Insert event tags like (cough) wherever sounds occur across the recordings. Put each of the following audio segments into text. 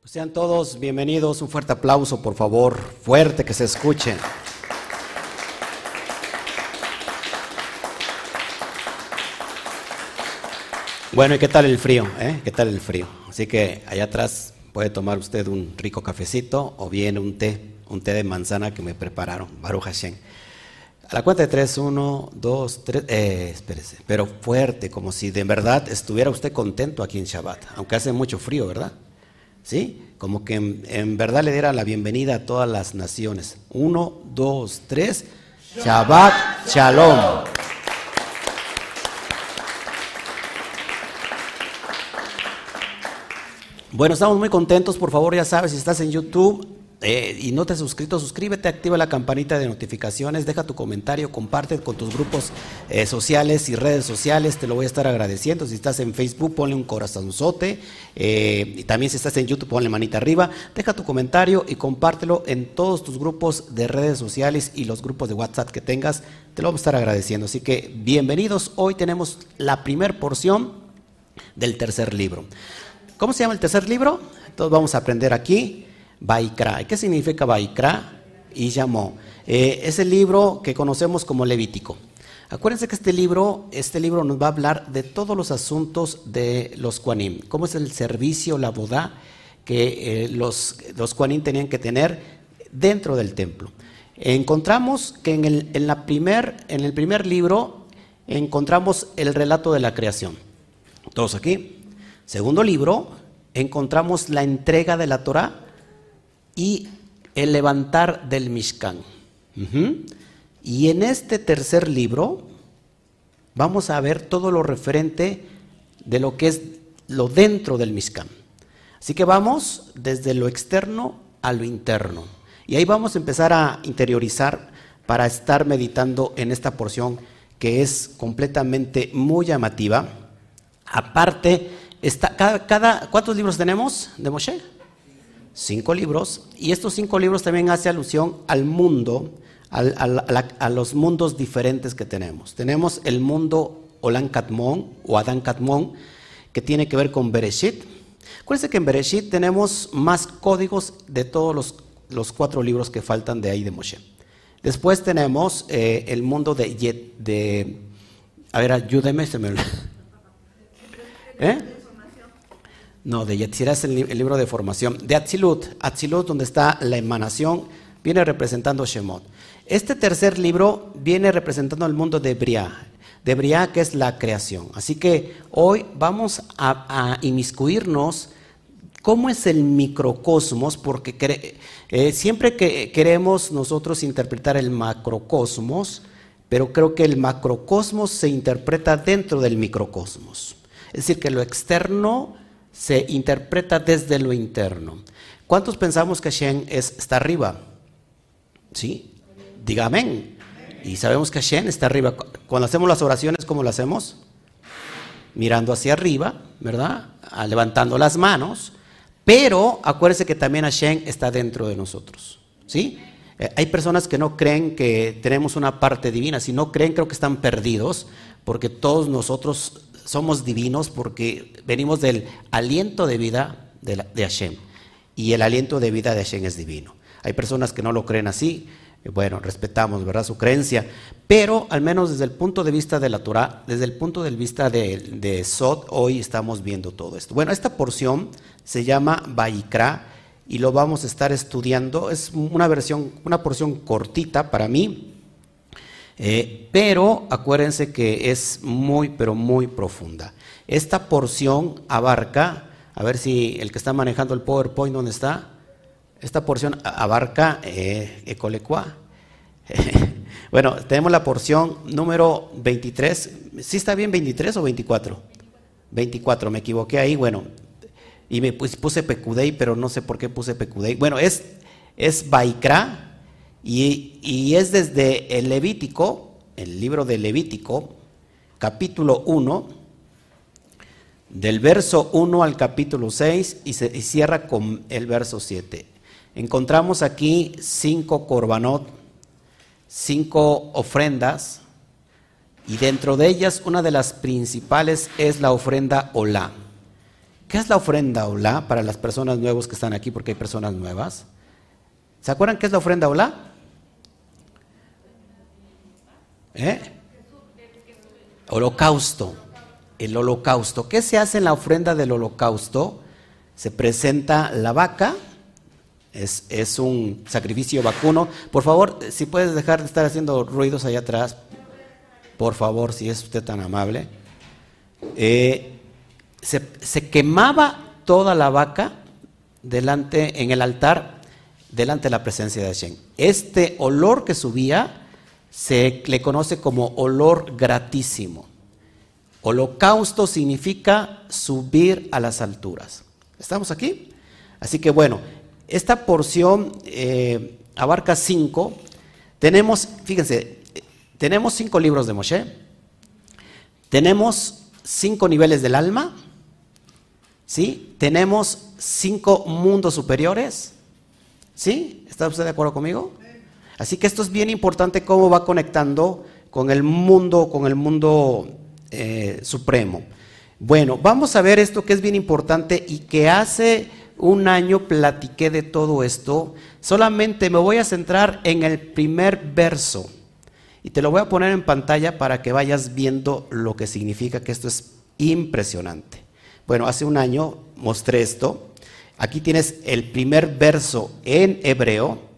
Pues sean todos bienvenidos, un fuerte aplauso por favor, fuerte que se escuche. Bueno, ¿y qué tal el frío? Eh? ¿Qué tal el frío? Así que allá atrás puede tomar usted un rico cafecito o bien un té, un té de manzana que me prepararon, Baruch Hashem. A la cuenta de tres, uno, dos, tres, eh, espérese, pero fuerte, como si de verdad estuviera usted contento aquí en Shabbat, aunque hace mucho frío, ¿verdad? ¿Sí? Como que en, verdad le diera la bienvenida a todas las naciones. Uno, dos, tres, Shabbat Shalom. Bueno, estamos muy contentos. Por favor, ya sabes, si estás en YouTube eh, y no te has suscrito, suscríbete, activa la campanita de notificaciones, deja tu comentario, comparte con tus grupos eh, sociales y redes sociales. Te lo voy a estar agradeciendo. Si estás en Facebook, ponle un corazonzote. Eh, y también si estás en YouTube, ponle manita arriba. Deja tu comentario y compártelo en todos tus grupos de redes sociales y los grupos de WhatsApp que tengas. Te lo voy a estar agradeciendo. Así que bienvenidos. Hoy tenemos la primera porción del tercer libro. ¿Cómo se llama el tercer libro? Entonces vamos a aprender aquí, Baikra. ¿Qué significa Baikra? Y llamó. Eh, es el libro que conocemos como Levítico. Acuérdense que este libro, este libro nos va a hablar de todos los asuntos de los Kuanim. Cómo es el servicio, la boda que eh, los, los tenían que tener dentro del templo. Encontramos que en el, en la primer, en el primer libro encontramos el relato de la creación. Todos aquí. Segundo libro, encontramos la entrega de la Torah y el levantar del Mishkan. Y en este tercer libro vamos a ver todo lo referente de lo que es lo dentro del Mishkan. Así que vamos desde lo externo a lo interno. Y ahí vamos a empezar a interiorizar para estar meditando en esta porción que es completamente muy llamativa. Aparte, Está, cada, ¿Cuántos libros tenemos de Moshe? Cinco libros. Y estos cinco libros también hacen alusión al mundo, a, los mundos diferentes que tenemos. Tenemos el mundo Olan Katmon o Adán Katmon, que tiene que ver con Bereshit. Acuérdense que en Bereshit tenemos más códigos de todos los, los cuatro libros que faltan de ahí de Moshe. Después tenemos eh, el mundo de, de... A ver, ayúdeme, se me... (laughs) ¿Eh? No, de Yetzirah es el, libro de formación. De Atzilut, Atzilut donde está la emanación, viene representando Shemot. Este tercer libro viene representando el mundo de Briah, de Briah que es la creación. Así que hoy vamos a, inmiscuirnos cómo es el microcosmos, porque eh, siempre que queremos nosotros interpretar el macrocosmos, pero creo que el macrocosmos se interpreta dentro del microcosmos. Es decir, que lo externo se interpreta desde lo interno. ¿Cuántos pensamos que Hashem es, está arriba? ¿Sí? Diga amén. Y sabemos que Hashem está arriba. Cuando hacemos las oraciones, ¿cómo lo hacemos? Mirando hacia arriba, ¿verdad? Ah, levantando las manos. Pero acuérdense que también Hashem está dentro de nosotros. ¿Sí? Eh, hay personas que no creen que tenemos una parte divina. Si no creen, creo que están perdidos, porque todos nosotros somos divinos porque venimos del aliento de vida de, Hashem. Y el aliento de vida de Hashem es divino. Hay personas que no lo creen así. Bueno, respetamos, ¿verdad? Su creencia. Pero al menos desde el punto de vista de la Torah, desde el punto de vista de, de Sot, hoy estamos viendo todo esto. Bueno, esta porción se llama Baikra y lo vamos a estar estudiando. Es una versión, una porción cortita para mí, eh, pero acuérdense que es muy, pero muy profunda. Esta porción abarca, a ver si el que está manejando el PowerPoint, ¿dónde está? Esta porción abarca eh, (laughs) bueno, tenemos la porción número 23. ¿Sí está bien 23 o 24? 24, me equivoqué ahí, bueno. Y me puse Pecudei, pero no sé por qué puse Pecudei. Bueno, es, es Baikra, y, es desde el Levítico, el libro de Levítico, capítulo 1, del verso 1 al capítulo 6 y, se, cierra con el verso 7. Encontramos aquí cinco corbanot, cinco ofrendas, y dentro de ellas una de las principales es la ofrenda Olá. ¿Qué es la ofrenda olá para las personas nuevas que están aquí? Porque hay personas nuevas. ¿Se acuerdan qué es la ofrenda olá? ¿Eh? Holocausto. El holocausto. ¿Qué se hace en la ofrenda del holocausto? Se presenta la vaca. Es, es un sacrificio vacuno. Por favor, si puedes dejar de estar haciendo ruidos allá atrás. Por favor, si es usted tan amable. Eh, se, quemaba toda la vaca delante, en el altar, delante de la presencia de Hashem. Este olor que subía se le conoce como olor gratísimo. Holocausto significa subir a las alturas. ¿Estamos aquí? Así que bueno, esta porción eh, abarca cinco. Tenemos, fíjense, tenemos cinco libros de Moshe. Tenemos cinco niveles del alma. ¿Sí? Tenemos cinco mundos superiores. ¿Sí? ¿Está usted de acuerdo conmigo? Así que esto es bien importante cómo va conectando con el mundo, con el mundo eh, supremo. Bueno, vamos a ver esto que es bien importante y que hace un año platiqué de todo esto. Solamente me voy a centrar en el primer verso y te lo voy a poner en pantalla para que vayas viendo lo que significa que esto es impresionante. Bueno, hace un año mostré esto. Aquí tienes el primer verso en hebreo.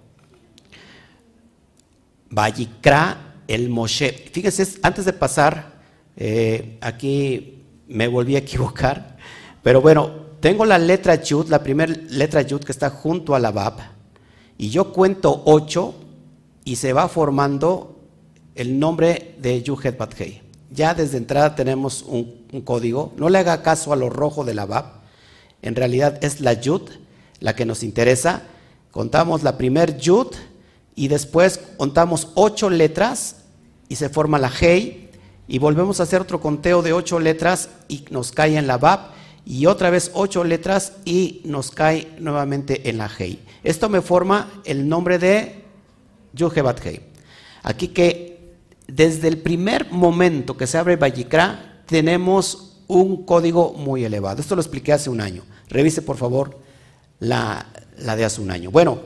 Vayikra el Moshe. Fíjense, antes de pasar, eh, aquí me volví a equivocar. Pero bueno, tengo la letra Yud, la primera letra Yud que está junto a la Bab. Y yo cuento ocho y se va formando el nombre de Yuhet Bathei. Ya desde entrada tenemos un código, no le haga caso a lo rojo de la BAP, en realidad es la YUD la que nos interesa. Contamos la primer YUD y después contamos ocho letras y se forma la HEI y volvemos a hacer otro conteo de ocho letras y nos cae en la BAP y otra vez ocho letras y nos cae nuevamente en la HEI. Esto me forma el nombre de Yuhebat. Aquí que desde el primer momento que se abre Vallicra, tenemos un código muy elevado. Esto lo expliqué hace un año. Revise por favor la, de hace un año. Bueno,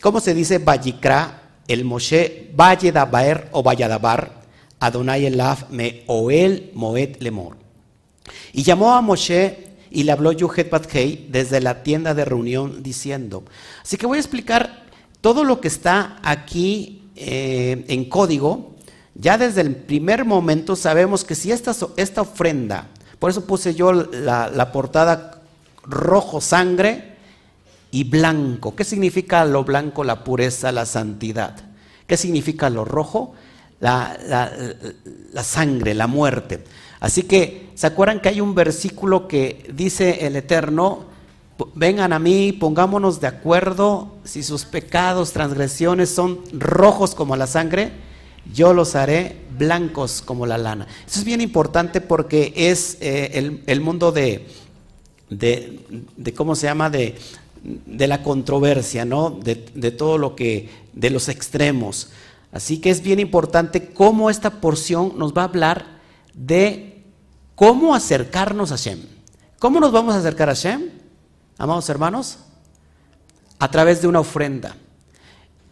¿cómo se dice Vallicra? El Moshe Valledabar o Valladabar, Adonai Elaf me Oel Moed Lemor. Y llamó a Moshe y le habló Yuhet Bathei desde la tienda de reunión diciendo. Así que voy a explicar todo lo que está aquí eh, en código ya desde el primer momento sabemos que si esta, esta ofrenda, por eso puse yo la, portada rojo sangre y blanco. ¿Qué significa lo blanco? La pureza, la santidad. ¿Qué significa lo rojo? La, la, sangre, la muerte. Así que, ¿se acuerdan que hay un versículo que dice el Eterno, vengan a mí, pongámonos de acuerdo, si sus pecados, transgresiones son rojos como la sangre, yo los haré blancos como la lana. Eso es bien importante porque es eh, el, mundo de, de, ¿cómo se llama? De, de la controversia, ¿no? De, todo lo que, de los extremos. Así que es bien importante cómo esta porción nos va a hablar de cómo acercarnos a Hashem. ¿Cómo nos vamos a acercar a Hashem, amados hermanos? A través de una ofrenda.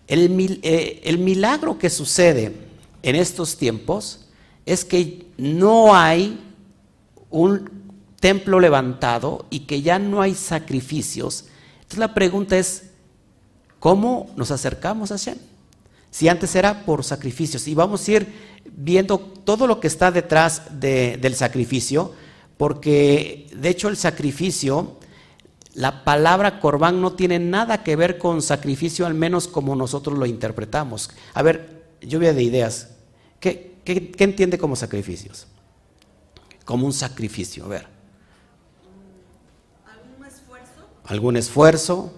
El, eh, el milagro que sucede en estos tiempos es que no hay un templo levantado y que ya no hay sacrificios. Entonces la pregunta es, ¿cómo nos acercamos a Hashem? Si antes era por sacrificios. Y vamos a ir viendo todo lo que está detrás del sacrificio, porque de hecho el sacrificio, la palabra corbán no tiene nada que ver con sacrificio, al menos como nosotros lo interpretamos. A ver, lluvia de ideas. ¿Qué, entiende como sacrificios? Como un sacrificio, a ver. ¿Algún esfuerzo? ¿Algún esfuerzo?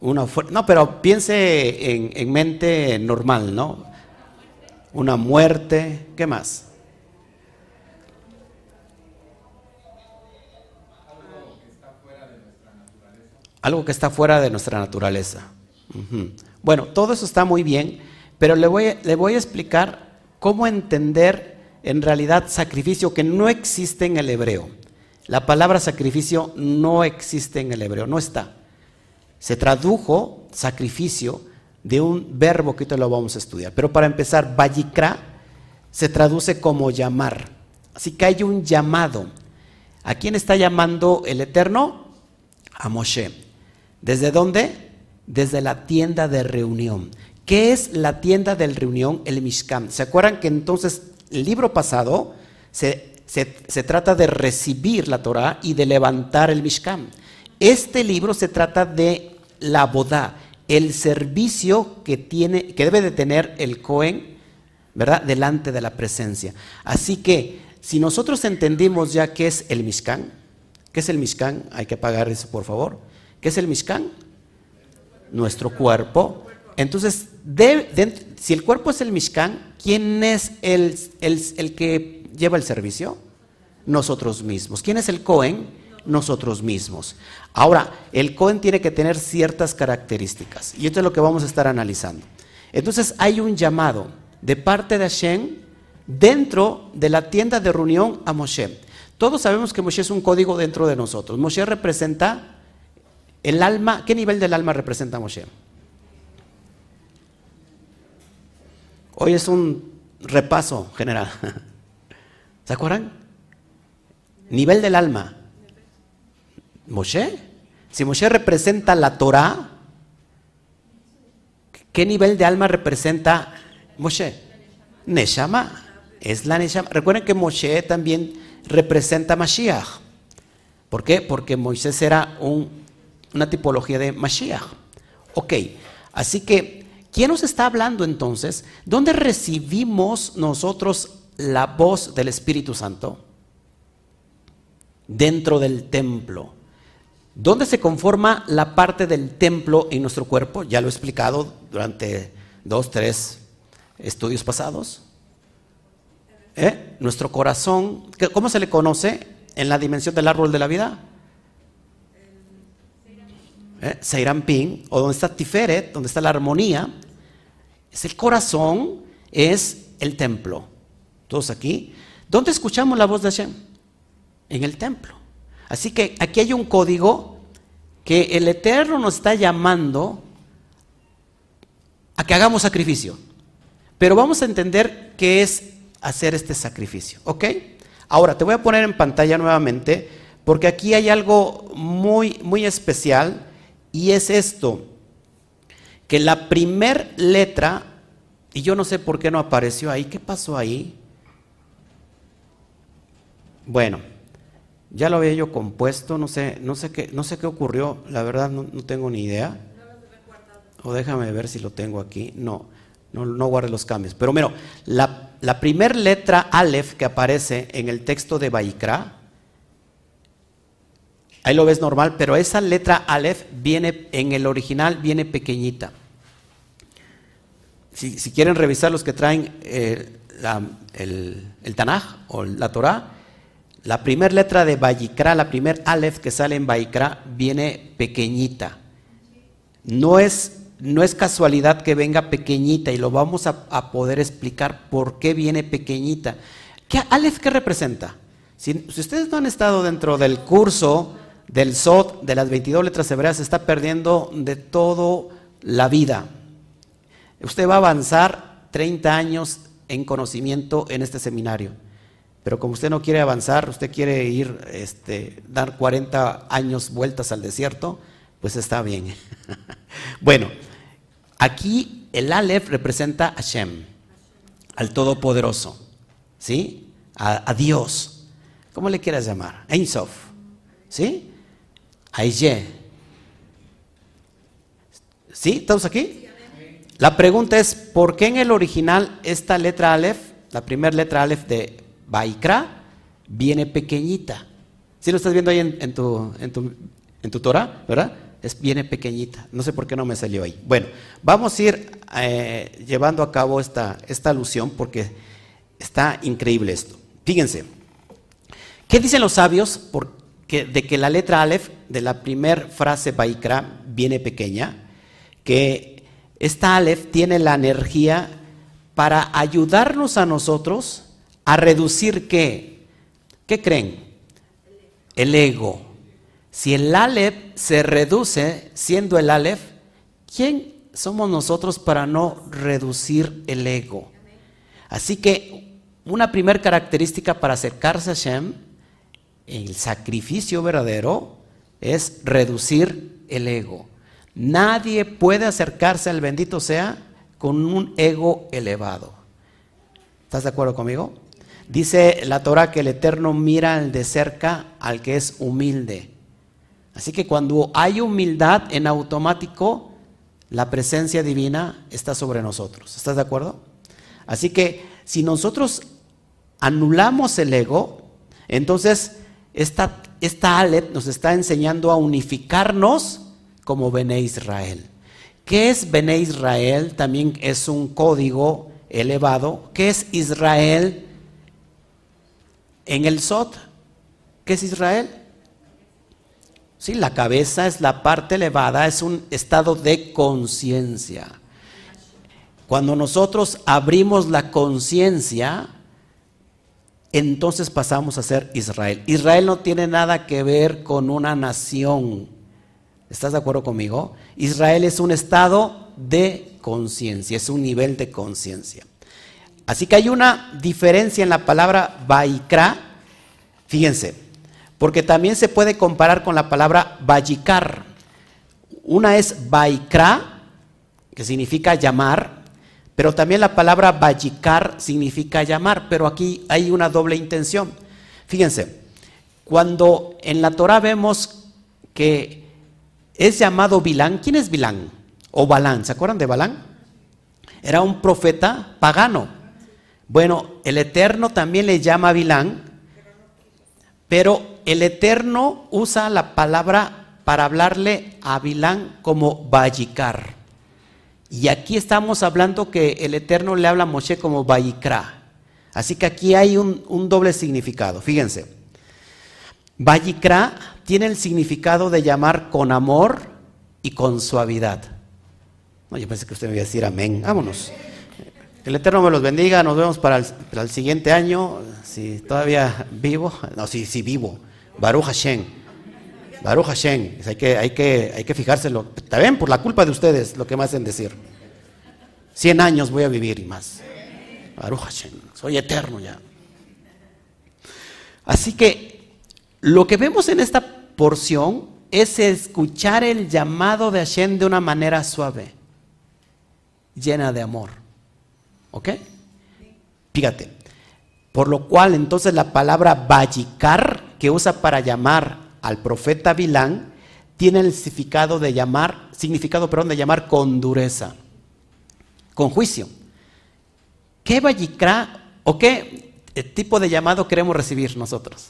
Una no, pero piense en, en mente normal, ¿no? Una muerte, ¿qué más? Algo que está fuera de nuestra naturaleza. Bueno, todo eso está muy bien, pero le voy, le voy a explicar cómo entender en realidad sacrificio que no existe en el hebreo. La palabra sacrificio no existe en el hebreo, no está. Se tradujo sacrificio de un verbo que ahorita lo vamos a estudiar. Pero para empezar, Vallicra se traduce como llamar. Así que hay un llamado. ¿A quién está llamando el Eterno? A Moshe. ¿Desde dónde? Desde la tienda de reunión. ¿Qué es la tienda de reunión? El Mishkan. ¿Se acuerdan que entonces el libro pasado se, se trata de recibir la Torah y de levantar el Mishkan? Este libro se trata de la boda, el servicio que, tiene, que debe de tener el Cohen, ¿verdad? Delante de la presencia. Así que, si nosotros entendimos ya qué es el Mishkan, ¿qué es el Mishkan? Hay que pagar eso, por favor. ¿Qué es el Mishkan? Nuestro cuerpo. Entonces, si el cuerpo es el Mishkan, ¿quién es el, el que lleva el servicio? Nosotros mismos. ¿Quién es el Cohen? nosotros mismos. Ahora, el Cohen tiene que tener ciertas características y esto es lo que vamos a estar analizando. Entonces hay un llamado de parte de Hashem dentro de la tienda de reunión a Moshe. Todos sabemos que Moshe es un código dentro de nosotros. Moshe representa el alma. ¿Qué nivel del alma representa Moshe? Hoy es un repaso general. (laughs) ¿Se acuerdan? Nivel del alma. Moshe. Si Moshe representa la Torah, ¿qué nivel de alma representa Moshe? Neshama. Es la Neshama. Recuerden que Moshe también representa Mashiach. ¿Por qué? Porque Moisés era una tipología de Mashiach. Ok, así que, ¿quién nos está hablando entonces? ¿Dónde recibimos nosotros la voz del Espíritu Santo? Dentro del templo. ¿Dónde se conforma la parte del templo en nuestro cuerpo? Ya lo he explicado durante dos, tres estudios pasados. ¿Eh? Nuestro corazón, ¿cómo se le conoce en la dimensión del árbol de la vida? ¿Eh? o donde está Tiferet, donde está la armonía, es el corazón, es el templo. Todos aquí. ¿Dónde escuchamos la voz de Hashem? En el templo. Así que aquí hay un código que el Eterno nos está llamando a que hagamos sacrificio. Pero vamos a entender qué es hacer este sacrificio, ¿ok? Ahora, te voy a poner en pantalla nuevamente, porque aquí hay algo muy, muy especial, y es esto, que la primer letra, y yo no sé por qué no apareció ahí, ¿qué pasó ahí? Bueno, ya lo había yo compuesto, no sé, no sé qué, no sé qué ocurrió, la verdad no, tengo ni idea. O déjame ver si lo tengo aquí. No, no, guarde los cambios. Pero mira, la, primera letra Aleph que aparece en el texto de Baikra, ahí lo ves normal, pero esa letra Aleph viene, en el original viene pequeñita. Si, quieren revisar los que traen eh, el, el Tanaj o la Torah, la primera letra de Bayikra, la primer Aleph que sale en Bayikra, viene pequeñita. No es, no es casualidad que venga pequeñita y lo vamos a, poder explicar por qué viene pequeñita. ¿Qué, ¿Aleph qué representa? Si, ustedes no han estado dentro del curso del SOT de las 22 letras hebreas, se está perdiendo de todo la vida. Usted va a avanzar 30 años en conocimiento en este seminario. Pero como usted no quiere avanzar, usted quiere ir, este, dar 40 años vueltas al desierto, pues está bien. (laughs) bueno, aquí el Aleph representa a Hashem, al Todopoderoso, ¿sí? A, Dios. ¿Cómo le quieras llamar? Ein Sof, ¿sí? Aye. ¿Sí? ¿Estamos aquí? La pregunta es, ¿por qué en el original esta letra Aleph, la primera letra Aleph de Baikra viene pequeñita. Si lo estás viendo ahí en, tu, en, tu, en tu Torah, ¿verdad? Es, viene pequeñita. No sé por qué no me salió ahí. Bueno, vamos a ir eh, llevando a cabo esta, esta alusión porque está increíble esto. Fíjense, ¿qué dicen los sabios de que la letra Aleph de la primera frase Baikra viene pequeña? Que esta Aleph tiene la energía para ayudarnos a nosotros a reducir qué? ¿Qué creen? el ego. Si el Aleph se reduce siendo el Aleph, ¿quién somos nosotros para no reducir el ego? Así que una primera característica para acercarse a Hashem, el sacrificio verdadero, es reducir el ego. Nadie puede acercarse al bendito sea con un ego elevado. ¿Estás de acuerdo conmigo? Dice la Torah que el Eterno mira de cerca al que es humilde. Así que cuando hay humildad, en automático la presencia divina está sobre nosotros. ¿Estás de acuerdo? Así que si nosotros anulamos el ego, entonces esta, esta nos está enseñando a unificarnos como Bene Israel. ¿Qué es Bene Israel? También es un código elevado. ¿Qué es Israel en el Sot? ¿Qué es Israel? Sí, la cabeza es la parte elevada, es un estado de conciencia. Cuando nosotros abrimos la conciencia, entonces pasamos a ser Israel. Israel no tiene nada que ver con una nación. ¿Estás de acuerdo conmigo? Israel es un estado de conciencia, es un nivel de conciencia. Así que hay una diferencia en la palabra Baikra, fíjense, porque también se puede comparar con la palabra Bayikar. Una es Baikra, que significa llamar, pero también la palabra Bayikar significa llamar, pero aquí hay una doble intención. Fíjense, cuando en la Torah vemos que es llamado Bilán, ¿quién es Bilán? O Balán, ¿se acuerdan de Balán? Era un profeta pagano. Bueno, el Eterno también le llama Bilán, pero el Eterno usa la palabra para hablarle a Bilán como Bayikar. Y aquí estamos hablando que el Eterno le habla a Moshe como Bayikra. Así que aquí hay un, doble significado. Fíjense. Bayikra tiene el significado de llamar con amor y con suavidad. No, yo pensé que usted me iba a decir amén. Vámonos. El Eterno me los bendiga. Nos vemos para el, siguiente año. Si todavía vivo. No, si, si vivo. Baruch Hashem. Baruch Hashem, hay que, hay que, hay que fijárselo. También por la culpa de ustedes, lo que me hacen decir. Cien años voy a vivir y más. Baruch Hashem, soy eterno ya. Así que lo que vemos en esta porción es escuchar el llamado de Hashem de una manera suave, llena de amor. ¿Ok? Fíjate. Por lo cual entonces la palabra vallicar que usa para llamar al profeta Bilán tiene el significado de llamar, significado, perdón, de llamar con dureza, con juicio. ¿Qué vallicra o qué tipo de llamado queremos recibir nosotros?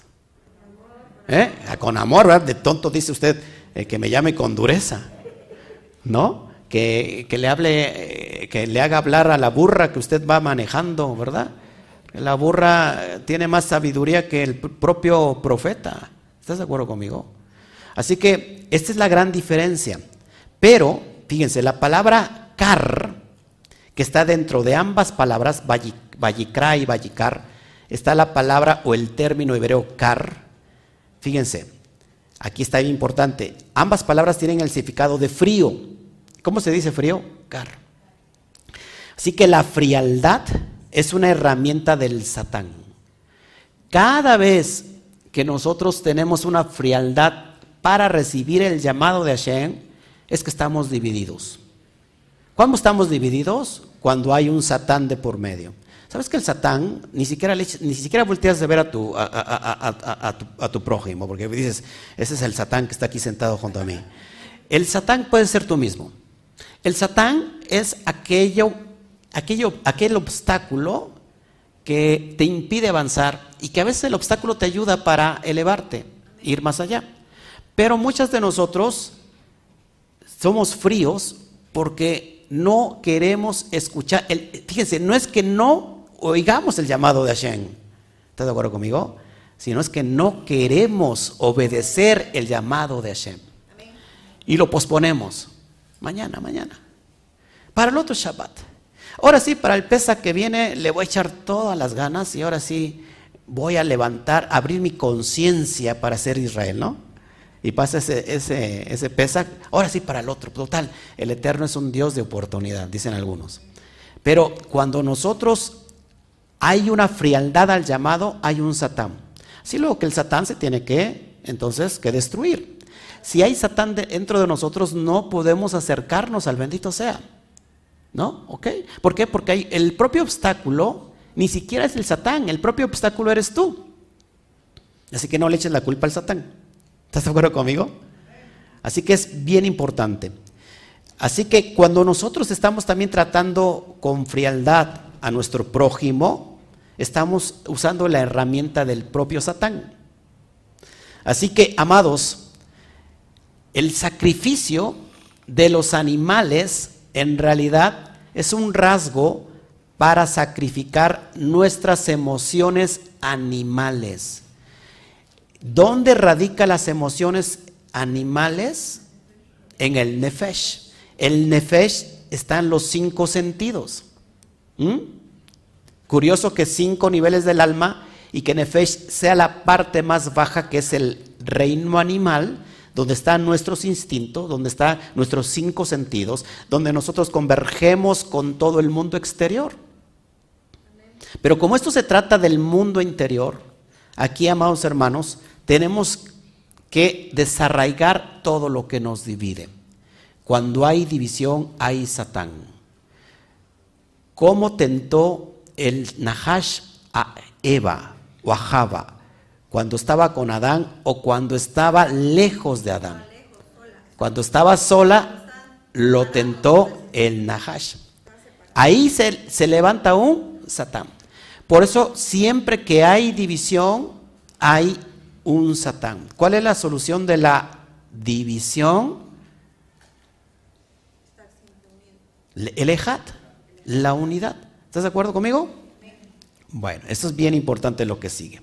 ¿Eh? Con amor, ¿verdad? De tonto dice usted eh, que me llame con dureza, ¿no? Que, que, le hable, eh, que le haga hablar a la burra que usted va manejando, ¿verdad? La burra tiene más sabiduría que el propio profeta. ¿Estás de acuerdo conmigo? Así que esta es la gran diferencia. Pero, fíjense, la palabra kar, que está dentro de ambas palabras, vallikra y vallikar, está la palabra o el término hebreo kar. Fíjense, aquí está bien importante. Ambas palabras tienen el significado de frío. ¿Cómo se dice frío? Kar. Así que la frialdad es una herramienta del Satán. Cada vez que nosotros tenemos una frialdad para recibir el llamado de Hashem es que estamos divididos. ¿Cuándo estamos divididos? Cuando hay un satán de por medio. ¿Sabes que el satán ni siquiera, ni siquiera volteas de ver a tu, a, tu, prójimo? Porque dices, ese es el satán que está aquí sentado junto a mí. El satán puede ser tú mismo. El satán es aquello, aquello, aquel obstáculo que te impide avanzar y que a veces el obstáculo te ayuda para elevarte, ir más allá. Pero muchas de nosotros somos fríos porque no queremos escuchar. El, fíjense, no es que no oigamos el llamado de Hashem. ¿Estás de acuerdo conmigo? Sino es que no queremos obedecer el llamado de Hashem. Y lo posponemos. Mañana, mañana. Para el otro Shabbat. Ahora sí, para el pesa que viene le voy a echar todas las ganas y ahora sí voy a levantar, abrir mi conciencia para ser Israel, ¿no? Y pasa ese, ese, ese pesa, ahora sí para el otro. Total, el Eterno es un Dios de oportunidad, dicen algunos. Pero cuando nosotros hay una frialdad al llamado, hay un Satán. Así luego que el Satán se tiene que, entonces, que destruir. Si hay Satán dentro de nosotros, no podemos acercarnos al bendito sea. ¿No? ¿Ok? ¿Por qué? Porque hay el propio obstáculo ni siquiera es el Satán, el propio obstáculo eres tú. Así que no le eches la culpa al Satán. ¿Estás de acuerdo conmigo? Así que es bien importante. Así que cuando nosotros estamos también tratando con frialdad a nuestro prójimo, estamos usando la herramienta del propio Satán. Así que, amados, el sacrificio de los animales en realidad es un rasgo para sacrificar nuestras emociones animales. ¿Dónde radican las emociones animales? En el nefesh. El nefesh está en los cinco sentidos. ¿Mm? Curioso que cinco niveles del alma y que nefesh sea la parte más baja que es el reino animal, donde están nuestros instintos, donde están nuestros cinco sentidos, donde nosotros convergemos con todo el mundo exterior. Pero como esto se trata del mundo interior, aquí, amados hermanos, tenemos que desarraigar todo lo que nos divide. Cuando hay división, hay Satán. ¿Cómo tentó el Nahash a Eva o a Java cuando estaba con Adán o cuando estaba lejos de Adán? Cuando estaba sola, lo tentó el Nahash. Ahí se, levanta un Satán. Por eso siempre que hay división, hay un Satán. ¿Cuál es la solución de la división? El ejat, la unidad. ¿Estás de acuerdo conmigo? Bueno, esto es bien importante lo que sigue.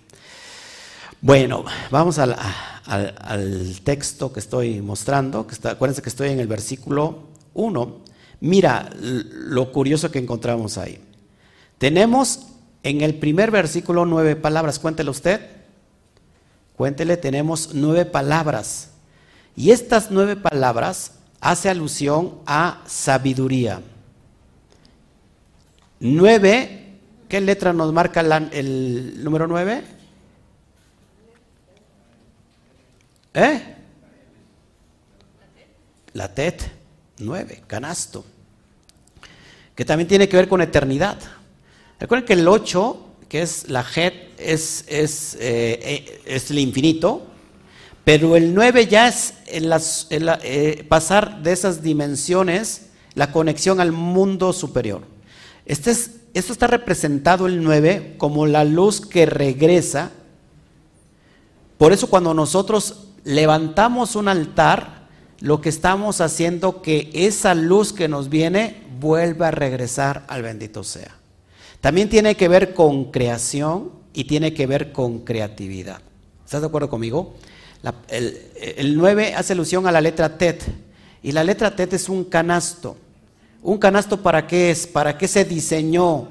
Bueno, vamos al, texto que estoy mostrando. Que acuérdense que estoy en el versículo 1. Mira lo curioso que encontramos ahí. Tenemos en el primer versículo nueve palabras, cuéntele usted. Cuéntele, tenemos nueve palabras. Y estas nueve palabras hace alusión a sabiduría. Nueve, ¿qué letra nos marca el número nueve? ¿Eh? La TET, nueve, canasto. Que también tiene que ver con eternidad. Recuerden que el 8, que es la het, es, es, eh, eh, es el infinito, pero el 9 ya es eh, pasar de esas dimensiones, la conexión al mundo superior. Este es, esto está representado el 9 como la luz que regresa. Por eso cuando nosotros levantamos un altar, lo que estamos haciendo que esa luz que nos viene vuelva a regresar al bendito sea. También tiene que ver con creación y tiene que ver con creatividad. ¿Estás de acuerdo conmigo? el, 9 hace alusión a la letra TET. Y la letra TET es un canasto. ¿Un canasto para qué es? ¿Para qué se diseñó?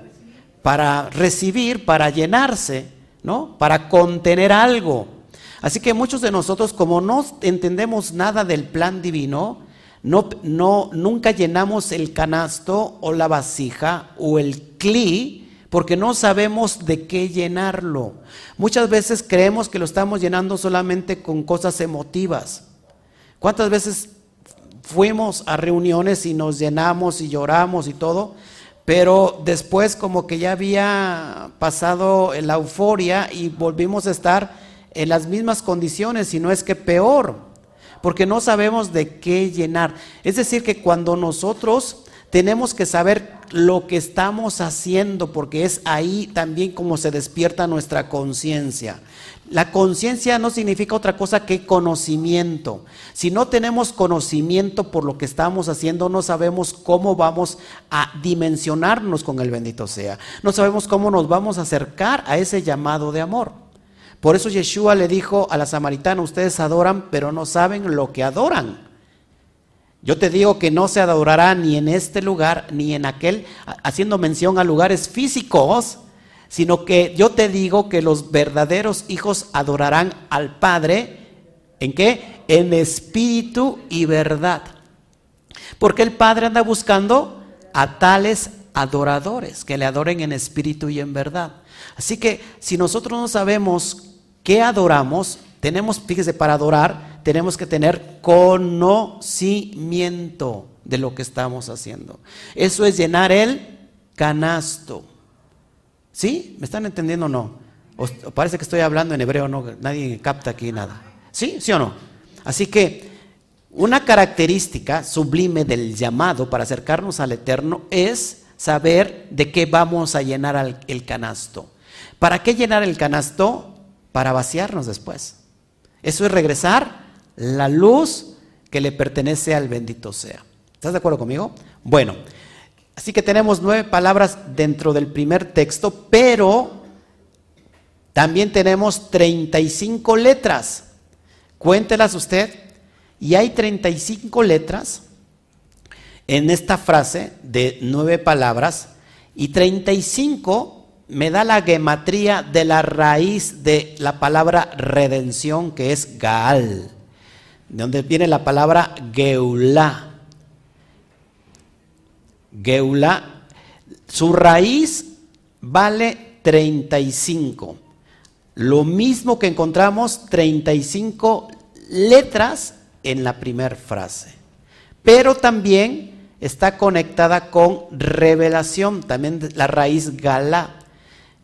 Para recibir, para llenarse, ¿no? Para contener algo. Así que muchos de nosotros, como no entendemos nada del plan divino, no, no, nunca llenamos el canasto o la vasija o el cli porque no sabemos de qué llenarlo. Muchas veces creemos que lo estamos llenando solamente con cosas emotivas. ¿Cuántas veces fuimos a reuniones y nos llenamos y lloramos y todo? Pero después como que ya había pasado la euforia y volvimos a estar en las mismas condiciones, y no es que peor, porque no sabemos de qué llenar. Es decir, que cuando nosotros tenemos que saber lo que estamos haciendo, porque es ahí también como se despierta nuestra conciencia. La conciencia no significa otra cosa que conocimiento. Si no tenemos conocimiento por lo que estamos haciendo, no sabemos cómo vamos a dimensionarnos con el bendito sea. No sabemos cómo nos vamos a acercar a ese llamado de amor. Por eso Yeshua le dijo a la samaritana, ustedes adoran, pero no saben lo que adoran. Yo te digo que no se adorará ni en este lugar ni en aquel, haciendo mención a lugares físicos, sino que yo te digo que los verdaderos hijos adorarán al Padre, ¿en qué? En espíritu y verdad. Porque el Padre anda buscando a tales adoradores, que le adoren en espíritu y en verdad. Así que si nosotros no sabemos qué adoramos, tenemos, fíjese, para adorar tenemos que tener conocimiento de lo que estamos haciendo. Eso es llenar el canasto. ¿Sí? ¿Me están entendiendo o no? O, parece que estoy hablando en hebreo, no, nadie capta aquí nada. ¿Sí? ¿Sí o no? Así que una característica sublime del llamado para acercarnos al Eterno es saber de qué vamos a llenar el canasto. ¿Para qué llenar el canasto? Para vaciarnos después. Eso es regresar la luz que le pertenece al bendito sea. ¿Estás de acuerdo conmigo? Bueno, así que tenemos nueve palabras dentro del primer texto, pero también tenemos 35 letras. Cuéntelas usted. Y hay 35 letras en esta frase de nueve palabras y 35 me da la gematría de la raíz de la palabra redención que es Gaal de donde viene la palabra Geulá. Geulá, su raíz vale 35. Lo mismo que encontramos 35 letras en la primera frase. Pero también está conectada con revelación, también la raíz Galá,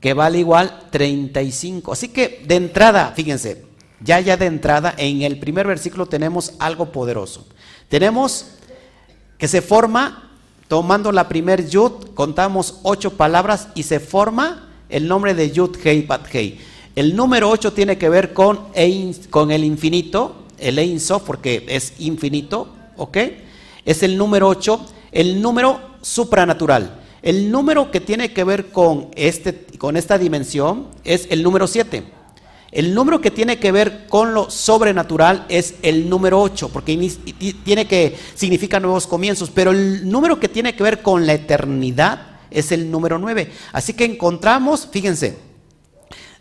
que vale igual 35. Así que de entrada, fíjense, ya ya de entrada, en el primer versículo tenemos algo poderoso. Tenemos que se forma, tomando la primer yud, contamos ocho palabras y se forma el nombre de yud, hei, bat, hei. El número ocho tiene que ver con, con el infinito, el Ein Sof, porque es infinito, ¿ok? Es el número ocho, el número supranatural. El número que tiene que ver con, este, con esta dimensión es el número siete. El número que tiene que ver con lo sobrenatural es el número 8, porque tiene que significa nuevos comienzos, pero el número que tiene que ver con la eternidad es el número 9. Así que encontramos, fíjense,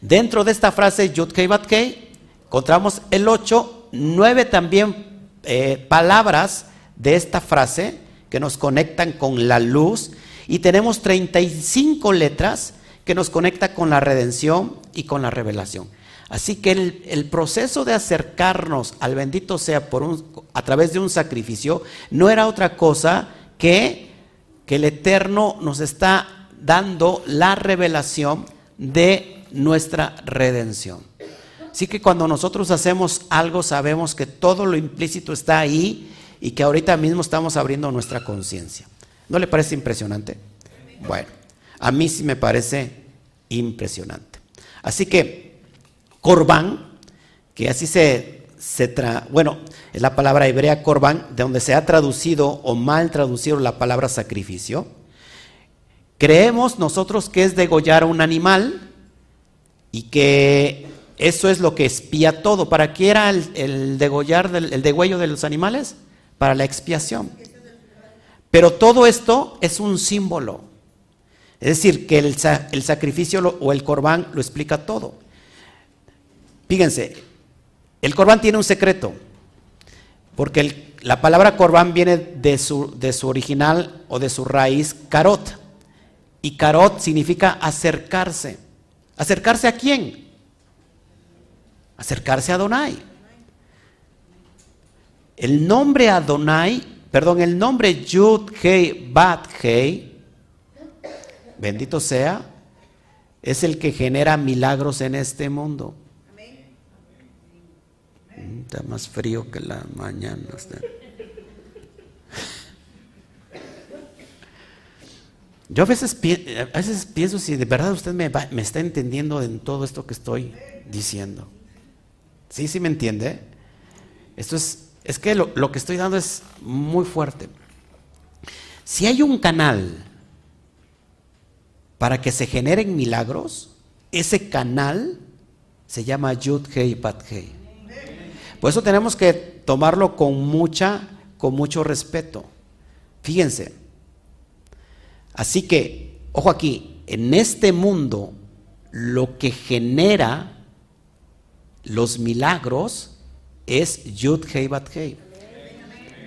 dentro de esta frase Yud Kei Bat Kei, encontramos el 8, 9 también eh, palabras de esta frase que nos conectan con la luz y tenemos 35 letras que nos conectan con la redención y con la revelación. Así que el, proceso de acercarnos al bendito sea por un, a través de un sacrificio no era otra cosa que que el Eterno nos está dando la revelación de nuestra redención. Así que cuando nosotros hacemos algo sabemos que todo lo implícito está ahí y que ahorita mismo estamos abriendo nuestra conciencia. ¿No le parece impresionante? Bueno, a mí sí me parece impresionante. Así que Corbán, que así se, se tra bueno, es la palabra hebrea corbán, de donde se ha traducido o mal traducido la palabra sacrificio. Creemos nosotros que es degollar a un animal y que eso es lo que espía todo. ¿Para qué era el, degollar, el degüello de los animales? Para la expiación. Pero todo esto es un símbolo. Es decir, que el, sacrificio o el corbán lo explica todo. Fíjense, el corbán tiene un secreto, porque la palabra corbán viene de su, de su original o de su raíz, carot. Y carot significa acercarse. ¿Acercarse a quién? Acercarse a Adonai. El nombre Adonai, perdón, el nombre Yud Hei Bat Hei, bendito sea, es el que genera milagros en este mundo. Está más frío que la mañana. Yo a veces, a veces pienso si de verdad usted me, me, está entendiendo en todo esto que estoy diciendo. ¿Sí? ¿Sí me entiende? Esto es, es que lo, lo que estoy dando es muy fuerte. Si hay un canal para que se generen milagros, ese canal se llama Yud Hei Pat Hei. Por eso tenemos que tomarlo con mucha, con mucho respeto. Fíjense. Así que, ojo aquí, en este mundo lo que genera los milagros es Yud Hei Hei.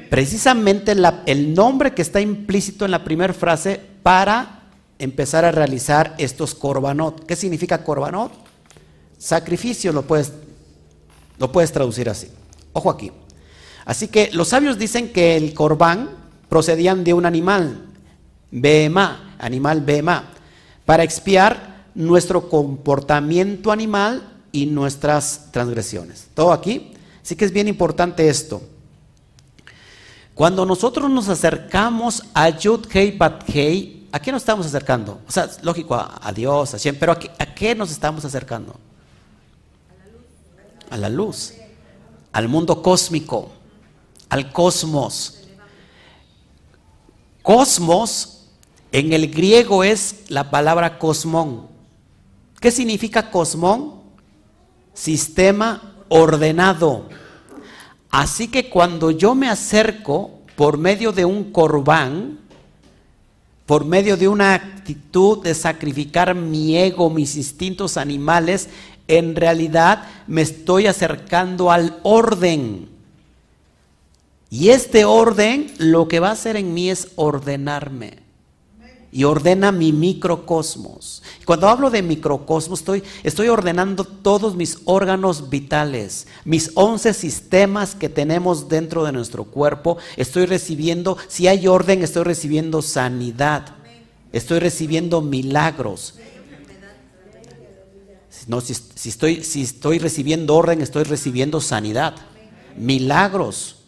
Precisamente el nombre que está implícito en la primera frase para empezar a realizar estos korbanot. ¿Qué significa korbanot? Sacrificio, lo puedes, lo puedes traducir así. Ojo aquí. Así que los sabios dicen que el corbán procedían de un animal, Bema, animal Bema, para expiar nuestro comportamiento animal y nuestras transgresiones. ¿Todo aquí? Así que es bien importante esto. Cuando nosotros nos acercamos a Yud Hei ¿a qué nos estamos acercando? O sea, lógico, a, Dios, a Shem, pero ¿a qué, nos estamos acercando? A la luz, al mundo cósmico, al cosmos. Cosmos en el griego es la palabra cosmón. ¿Qué significa cosmón? Sistema ordenado. Así que cuando yo me acerco por medio de un corbán, por medio de una actitud de sacrificar mi ego, mis instintos animales, en realidad me estoy acercando al orden. Y este orden lo que va a hacer en mí es ordenarme y ordena mi microcosmos. Cuando hablo de microcosmos, estoy, estoy ordenando todos mis órganos vitales, mis 11 sistemas que tenemos dentro de nuestro cuerpo. Estoy recibiendo, si hay orden, estoy recibiendo sanidad, estoy recibiendo milagros. No, si, estoy, si estoy recibiendo orden, estoy recibiendo sanidad, milagros.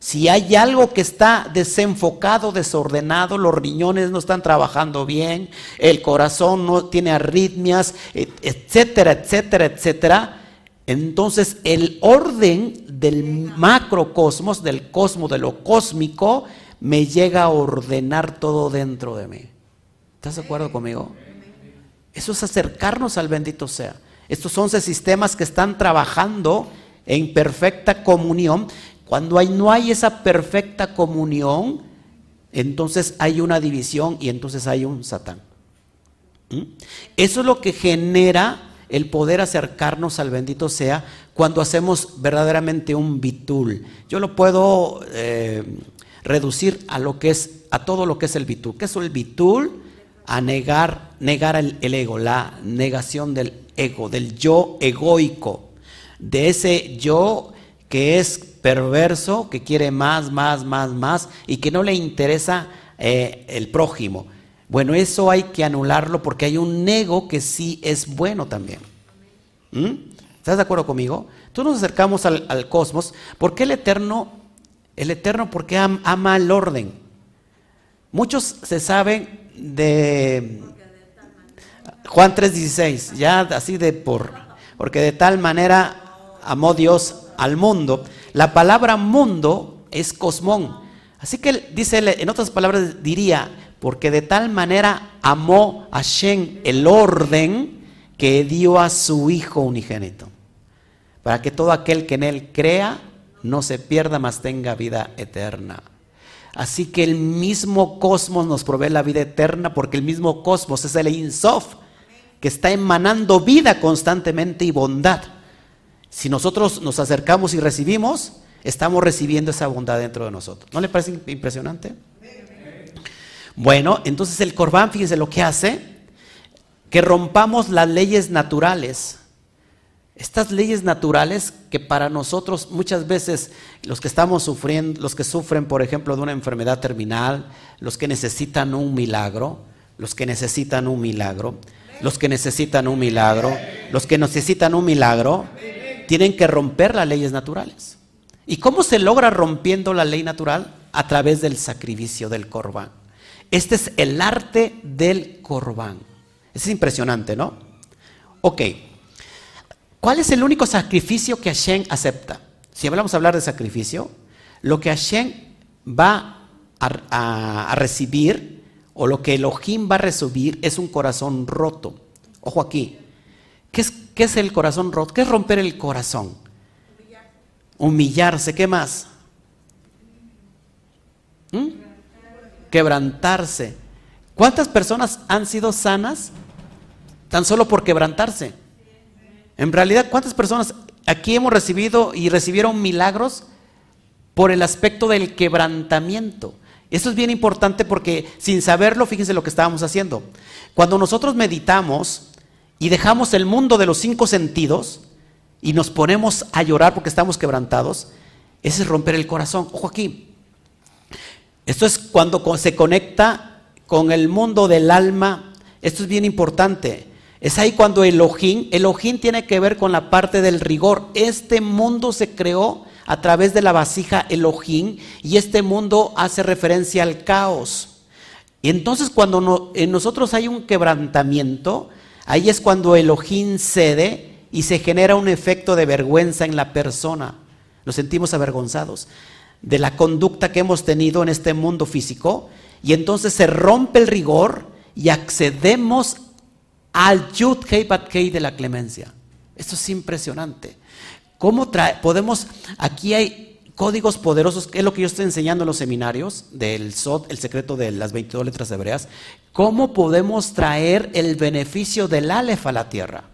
Si hay algo que está desenfocado, desordenado, los riñones no están trabajando bien, el corazón no tiene arritmias, etcétera, etcétera, etcétera, entonces el orden del macrocosmos, del cosmos, de lo cósmico, me llega a ordenar todo dentro de mí. ¿Estás de acuerdo conmigo? Eso es acercarnos al bendito sea. Estos 11 sistemas que están trabajando en perfecta comunión cuando hay, no hay esa perfecta comunión, entonces hay una división y entonces hay un Satán. ¿Mm? Eso es lo que genera el poder acercarnos al bendito sea cuando hacemos verdaderamente un bitul. Yo lo puedo eh, reducir a lo que es, a todo lo que es el bitul. ¿Qué es el bitul? A negar, negar el, el ego, la negación del ego, del yo egoico, de ese yo que es perverso, que quiere más, más, más, más y que no le interesa eh, el prójimo. Bueno, eso hay que anularlo porque hay un ego que sí es bueno también. ¿Mm? ¿Estás de acuerdo conmigo? Tú nos acercamos al, cosmos. ¿Por qué el Eterno? El Eterno porque ama el orden. Muchos se saben de Juan 3:16, ya así de por, porque de tal manera amó Dios al mundo. La palabra mundo es cosmón. Así que dice, en otras palabras, diría, porque de tal manera amó a Shen el orden que dio a su Hijo unigénito, para que todo aquel que en él crea no se pierda, mas tenga vida eterna. Así que el mismo cosmos nos provee la vida eterna, porque el mismo cosmos es el Insof, que está emanando vida constantemente y bondad. Si nosotros nos acercamos y recibimos, estamos recibiendo esa bondad dentro de nosotros. ¿No le parece impresionante? Bueno, entonces el corbán, fíjense lo que hace, que rompamos las leyes naturales. Estas leyes naturales que para nosotros muchas veces los que estamos sufriendo, los que sufren por ejemplo de una enfermedad terminal, los que necesitan un milagro, los que necesitan un milagro, los que necesitan un milagro, los que necesitan un milagro, tienen que romper las leyes naturales. ¿Y cómo se logra rompiendo la ley natural? A través del sacrificio del corbán. Este es el arte del corbán. Es impresionante, ¿no? Ok. ¿Cuál es el único sacrificio que Hashem acepta? Si hablamos a hablar de sacrificio, lo que Hashem va a, recibir o lo que Elohim va a recibir es un corazón roto. Ojo aquí. ¿Qué es ¿Qué es el corazón roto? ¿Qué es romper el corazón? Humillarse. ¿Qué más? ¿Mm? Quebrantarse. ¿Cuántas personas han sido sanas tan solo por quebrantarse. En realidad, ¿cuántas personas aquí hemos recibido y recibieron milagros por el aspecto del quebrantamiento? Eso es bien importante porque sin saberlo, fíjense lo que estábamos haciendo. Cuando nosotros meditamos y dejamos el mundo de los cinco sentidos y nos ponemos a llorar porque estamos quebrantados, ese es romper el corazón. Ojo aquí. Esto es cuando se conecta con el mundo del alma. Esto es bien importante. Es ahí cuando Elohim, Elohim tiene que ver con la parte del rigor. Este mundo se creó a través de la vasija Elohim y este mundo hace referencia al caos. Y entonces cuando en nosotros hay un quebrantamiento, ahí es cuando Elohim cede y se genera un efecto de vergüenza en la persona. Nos sentimos avergonzados de la conducta que hemos tenido en este mundo físico y entonces se rompe el rigor y accedemos al Yud Kei Bat Kei de la clemencia. Esto es impresionante. ¿Cómo podemos, aquí hay códigos poderosos, que es lo que yo estoy enseñando en los seminarios del SOT, el secreto de las 22 letras hebreas, cómo podemos traer el beneficio del Aleph a la tierra.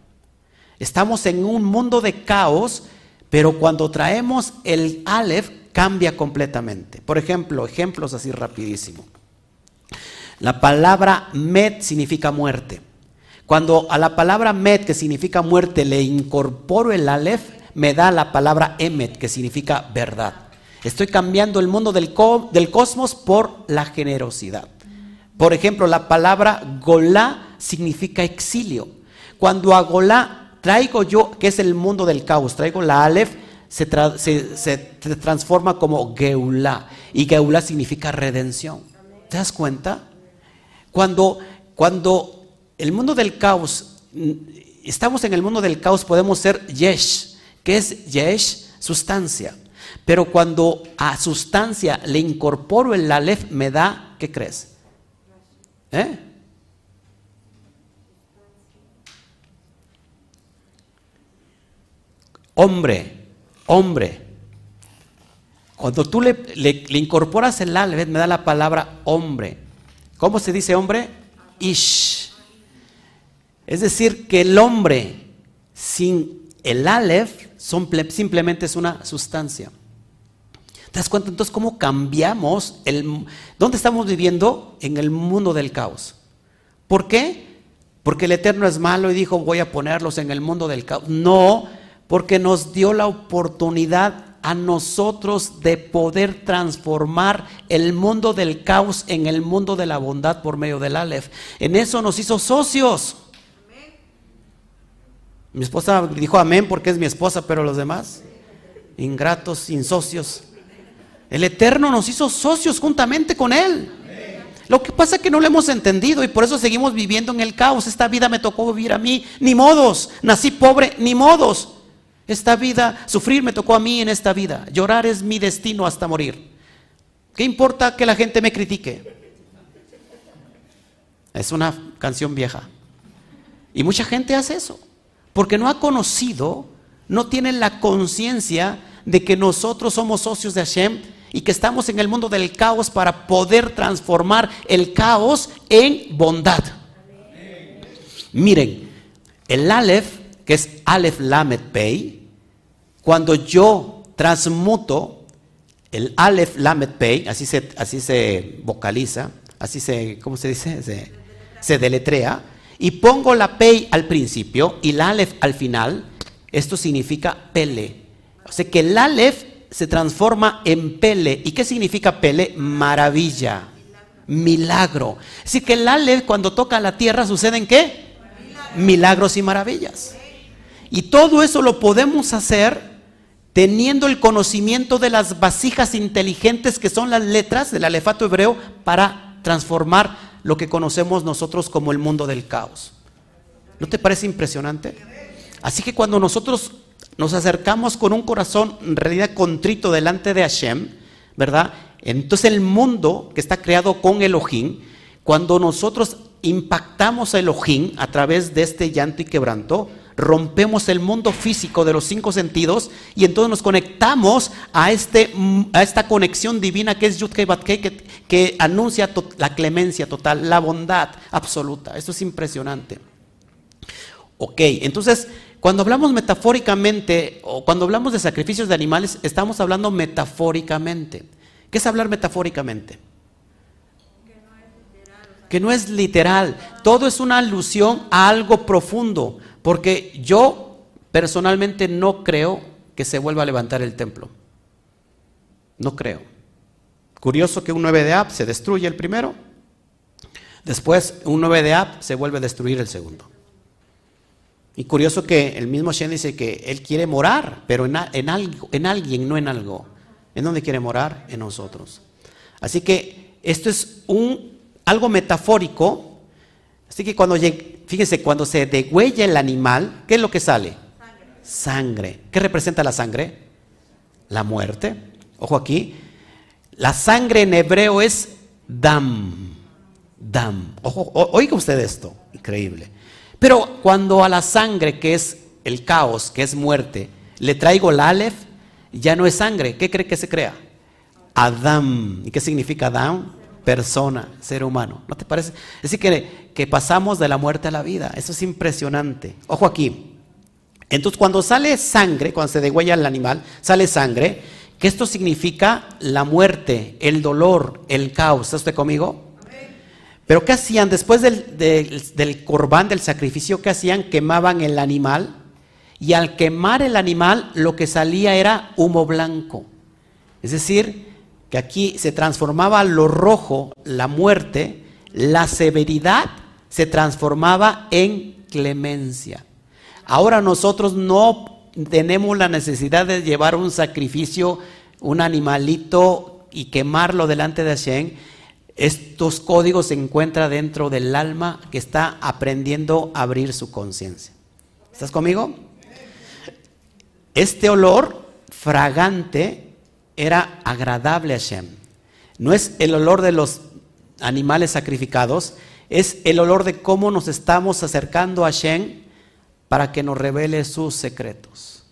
Estamos en un mundo de caos, pero cuando traemos el Aleph cambia completamente. Por ejemplo, ejemplos así rapidísimo. La palabra Met significa muerte. Cuando a la palabra Met, que significa muerte, le incorporo el Aleph, me da la palabra Emet, que significa verdad. Estoy cambiando el mundo del, del cosmos por la generosidad. Por ejemplo, la palabra Golá significa exilio. Cuando a Golá traigo yo, que es el mundo del caos, traigo la Aleph, se, se, transforma como Geulá. Y Geulá significa redención. ¿Te das cuenta? Cuando, cuando el mundo del caos, estamos en el mundo del caos, podemos ser yesh. ¿Qué es yesh? Sustancia. Pero cuando a sustancia le incorporo el alef, me da, ¿qué crees? ¿Eh? Hombre, hombre. Cuando tú le, le incorporas el alef, me da la palabra hombre. ¿Cómo se dice hombre? Ish. Es decir, que el hombre sin el Aleph simplemente es una sustancia. ¿Te das cuenta entonces cómo cambiamos el... ¿Dónde estamos viviendo? En el mundo del caos. ¿Por qué? Porque el Eterno es malo y dijo voy a ponerlos en el mundo del caos. No, porque nos dio la oportunidad a nosotros de poder transformar el mundo del caos en el mundo de la bondad por medio del Aleph. En eso nos hizo socios. Mi esposa dijo amén porque es mi esposa, pero los demás, ingratos, insocios. El Eterno nos hizo socios juntamente con Él. Lo que pasa es que no lo hemos entendido y por eso seguimos viviendo en el caos. Esta vida me tocó vivir a mí, ni modos. Nací pobre, ni modos. Esta vida, sufrir me tocó a mí en esta vida. Llorar es mi destino hasta morir. ¿Qué importa que la gente me critique? Es una canción vieja. Y mucha gente hace eso porque no ha conocido, no tiene la conciencia de que nosotros somos socios de Hashem y que estamos en el mundo del caos para poder transformar el caos en bondad. Miren, el Aleph, que es Aleph Lamed Pei, cuando yo transmuto el Aleph Lamed Pei, así se, así se vocaliza, así se, ¿cómo se dice? Se, se deletrea y pongo la pei al principio y la alef al final, esto significa pele. O sea que el alef se transforma en pele. ¿Y qué significa pele? Maravilla, milagro. Así que el alef cuando toca la tierra suceden qué? Milagros y maravillas. Y todo eso lo podemos hacer teniendo el conocimiento de las vasijas inteligentes que son las letras del alefato hebreo para transformar lo que conocemos nosotros como el mundo del caos. ¿No te parece impresionante? Así que cuando nosotros nos acercamos con un corazón en realidad contrito delante de Hashem, ¿verdad? Entonces el mundo que está creado con Elohim, cuando nosotros impactamos a Elohim a través de este llanto y quebranto, rompemos el mundo físico de los cinco sentidos y entonces nos conectamos a, este, a esta conexión divina que es Yudkei Batkei, que, que anuncia la clemencia total, la bondad absoluta. Esto es impresionante. Ok, entonces cuando hablamos metafóricamente o cuando hablamos de sacrificios de animales, estamos hablando metafóricamente. ¿Qué es hablar metafóricamente? Que no es literal. Todo es una alusión a algo profundo. Porque yo personalmente no creo que se vuelva a levantar el templo. No creo. Curioso que un 9 de Ab se destruye el primero. Después, un 9 de Ab se vuelve a destruir el segundo. Y curioso que el mismo Shen dice que él quiere morar, pero en, algo, en alguien, no en algo. ¿En dónde quiere morar? En nosotros. Así que esto es un, algo metafórico. Así que cuando, fíjense, cuando se degüella el animal, ¿qué es lo que sale? Sangre. sangre. ¿Qué representa la sangre? La muerte. Ojo aquí. La sangre en hebreo es dam. Dam. Ojo, oiga usted esto. Increíble. Pero cuando a la sangre, que es el caos, que es muerte, le traigo el Aleph, ya no es sangre. ¿Qué cree que se crea? Adam. ¿Y qué significa Adam? Persona, ser humano. ¿No te parece? Es decir, que, que pasamos de la muerte a la vida. Eso es impresionante. Ojo aquí. Entonces, cuando sale sangre, cuando se degüella el animal, sale sangre, que esto significa la muerte, el dolor, el caos. ¿Está usted conmigo? Pero ¿qué hacían? Después del, del, corbán, del sacrificio, ¿qué hacían? Quemaban el animal y al quemar el animal lo que salía era humo blanco. Es decir, que aquí se transformaba lo rojo, la muerte, la severidad se transformaba en clemencia. Ahora nosotros no tenemos la necesidad de llevar un sacrificio, un animalito y quemarlo delante de Hashem estos códigos se encuentran dentro del alma que está aprendiendo a abrir su conciencia. ¿Estás conmigo? Este olor fragante era agradable a Shem. No es el olor de los animales sacrificados, es el olor de cómo nos estamos acercando a Shem para que nos revele sus secretos.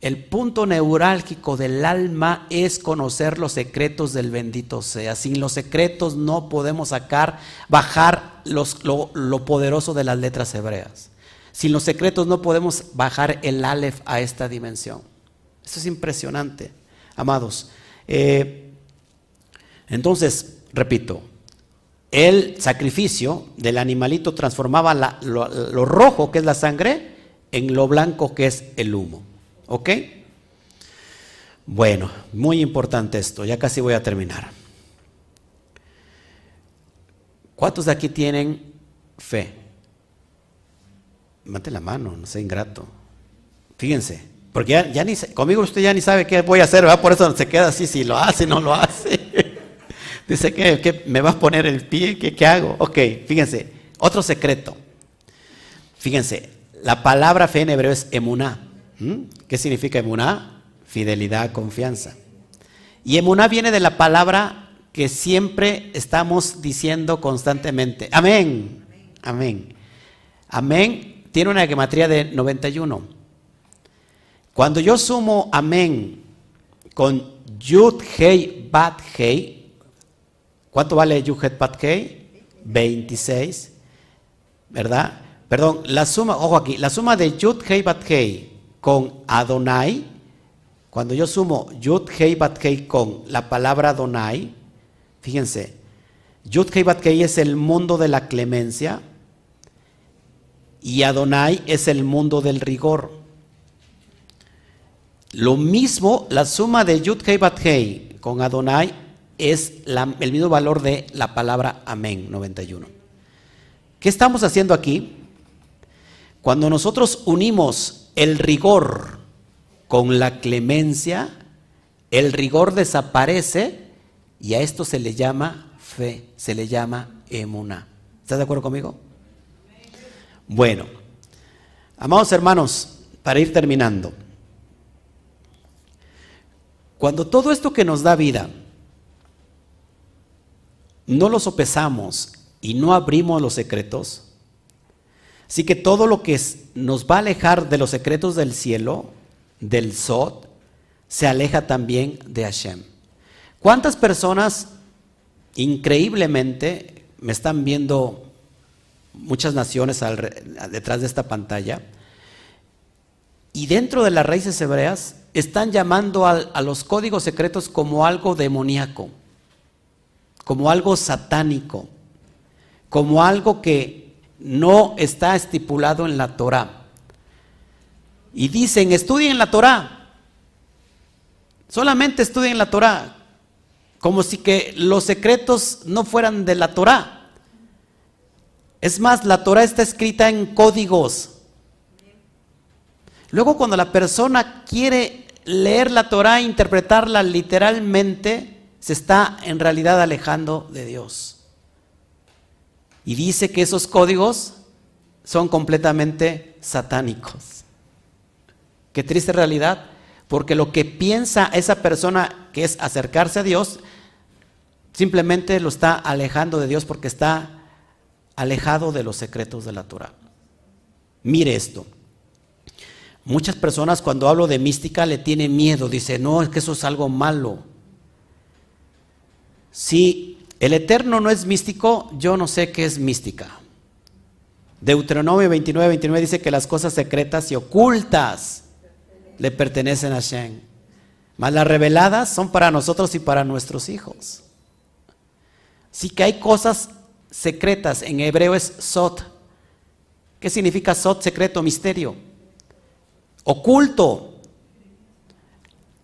El punto neurálgico del alma es conocer los secretos del bendito sea. Sin los secretos no podemos sacar, bajar lo, poderoso de las letras hebreas. Sin los secretos no podemos bajar el Aleph a esta dimensión. Eso es impresionante, amados. Eh, entonces, repito, el sacrificio del animalito transformaba lo rojo, que es la sangre, en lo blanco, que es el humo. ¿Ok? Bueno, muy importante esto, ya casi voy a terminar. ¿Cuántos de aquí tienen fe? Mate la mano, no sea ingrato. Fíjense, porque ya, ni conmigo usted ya ni sabe qué voy a hacer, ¿verdad? Por eso se queda así, si lo hace, no lo hace. (laughs) Dice que, me vas a poner el pie, ¿qué, ¿qué hago? Ok, fíjense, otro secreto. Fíjense, la palabra fe en hebreo es emuná. ¿Mm? ¿Qué significa emuná? Fidelidad, confianza. Y emuná viene de la palabra que siempre estamos diciendo constantemente. Amén. Amén. Amén tiene una gematría de 91. Cuando yo sumo amén con Yud Hei Bat Hei, ¿cuánto vale Yud Hei Bat Hei? 26, ¿verdad? Perdón, la suma, ojo aquí, la suma de Yud Hei Bat Hei con Adonai, cuando yo sumo Yud Hei Bat Hei con la palabra Adonai, fíjense, Yud Hei Bat Hei es el mundo de la clemencia y Adonai es el mundo del rigor. Lo mismo, la suma de Yud Hei Bat Hei con Adonai es el mismo valor de la palabra Amén 91. ¿Qué estamos haciendo aquí? Cuando nosotros unimos el rigor con la clemencia, el rigor desaparece y a esto se le llama fe, se le llama emuna. ¿Estás de acuerdo conmigo? Bueno, amados hermanos, para ir terminando, cuando todo esto que nos da vida no lo sopesamos y no abrimos los secretos, Así que todo lo que nos va a alejar de los secretos del cielo, del Sod, se aleja también de Hashem. ¿Cuántas personas increíblemente me están viendo muchas naciones detrás de esta pantalla. Y dentro de las raíces hebreas están llamando a, los códigos secretos como algo demoníaco, como algo satánico, como algo que no está estipulado en la Torah. Y dicen, estudien la Torah. Solamente estudien la Torah. Como si que los secretos no fueran de la Torah. Es más, la Torah está escrita en códigos. Luego cuando la persona quiere leer la Torah e interpretarla literalmente, se está en realidad alejando de Dios. Y dice que esos códigos son completamente satánicos. Qué triste realidad, porque lo que piensa esa persona que es acercarse a Dios, simplemente lo está alejando de Dios porque está alejado de los secretos de la Torah. Mire esto. Muchas personas cuando hablo de mística le tienen miedo, dice, no, es que eso es algo malo. Si el Eterno no es místico, yo no sé qué es mística. Deuteronomio 29, 29 dice que las cosas secretas y ocultas le pertenecen a Shem. Mas las reveladas son para nosotros y para nuestros hijos. Sí que hay cosas secretas, en hebreo es sot. ¿Qué significa sot? Secreto, misterio oculto.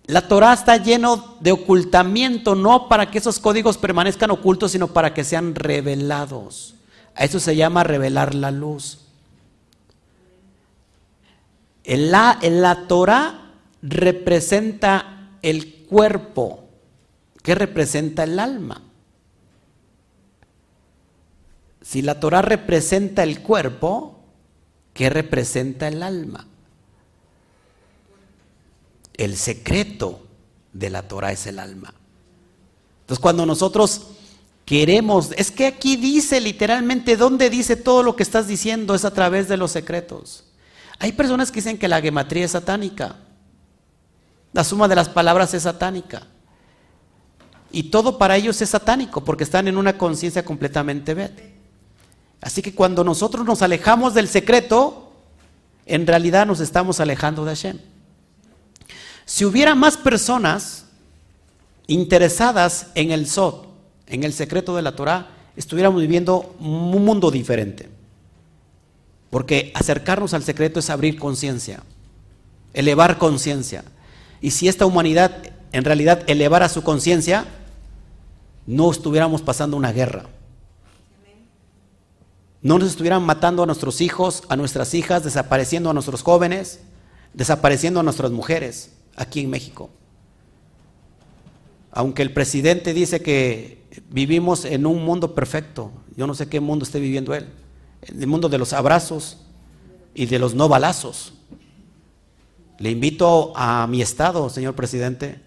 La Torah está lleno de ocultamiento, no para que esos códigos permanezcan ocultos, sino para que sean revelados. A eso se llama revelar la luz. En la, en la Torah representa el cuerpo. ¿Qué representa el alma? Si la Torah representa el cuerpo, ¿qué representa el alma? El secreto de la Torah es el alma. Entonces cuando nosotros queremos, es que aquí dice literalmente, ¿dónde dice todo lo que estás diciendo? Es a través de los secretos. Hay personas que dicen que la gematría es satánica. La suma de las palabras es satánica. Y todo para ellos es satánico porque están en una conciencia completamente verde. Así que cuando nosotros nos alejamos del secreto, en realidad nos estamos alejando de Hashem. Si hubiera más personas interesadas en el Sod, en el secreto de la Torah, estuviéramos viviendo un mundo diferente. Porque acercarnos al secreto es abrir conciencia, elevar conciencia. Y si esta humanidad en realidad elevara su conciencia, no estuviéramos pasando una guerra. No nos estuvieran matando a nuestros hijos, a nuestras hijas, desapareciendo a nuestros jóvenes, desapareciendo a nuestras mujeres aquí en México. Aunque el presidente dice que vivimos en un mundo perfecto, yo no sé qué mundo esté viviendo él, el mundo de los abrazos y de los no balazos. Le invito a mi estado, señor presidente,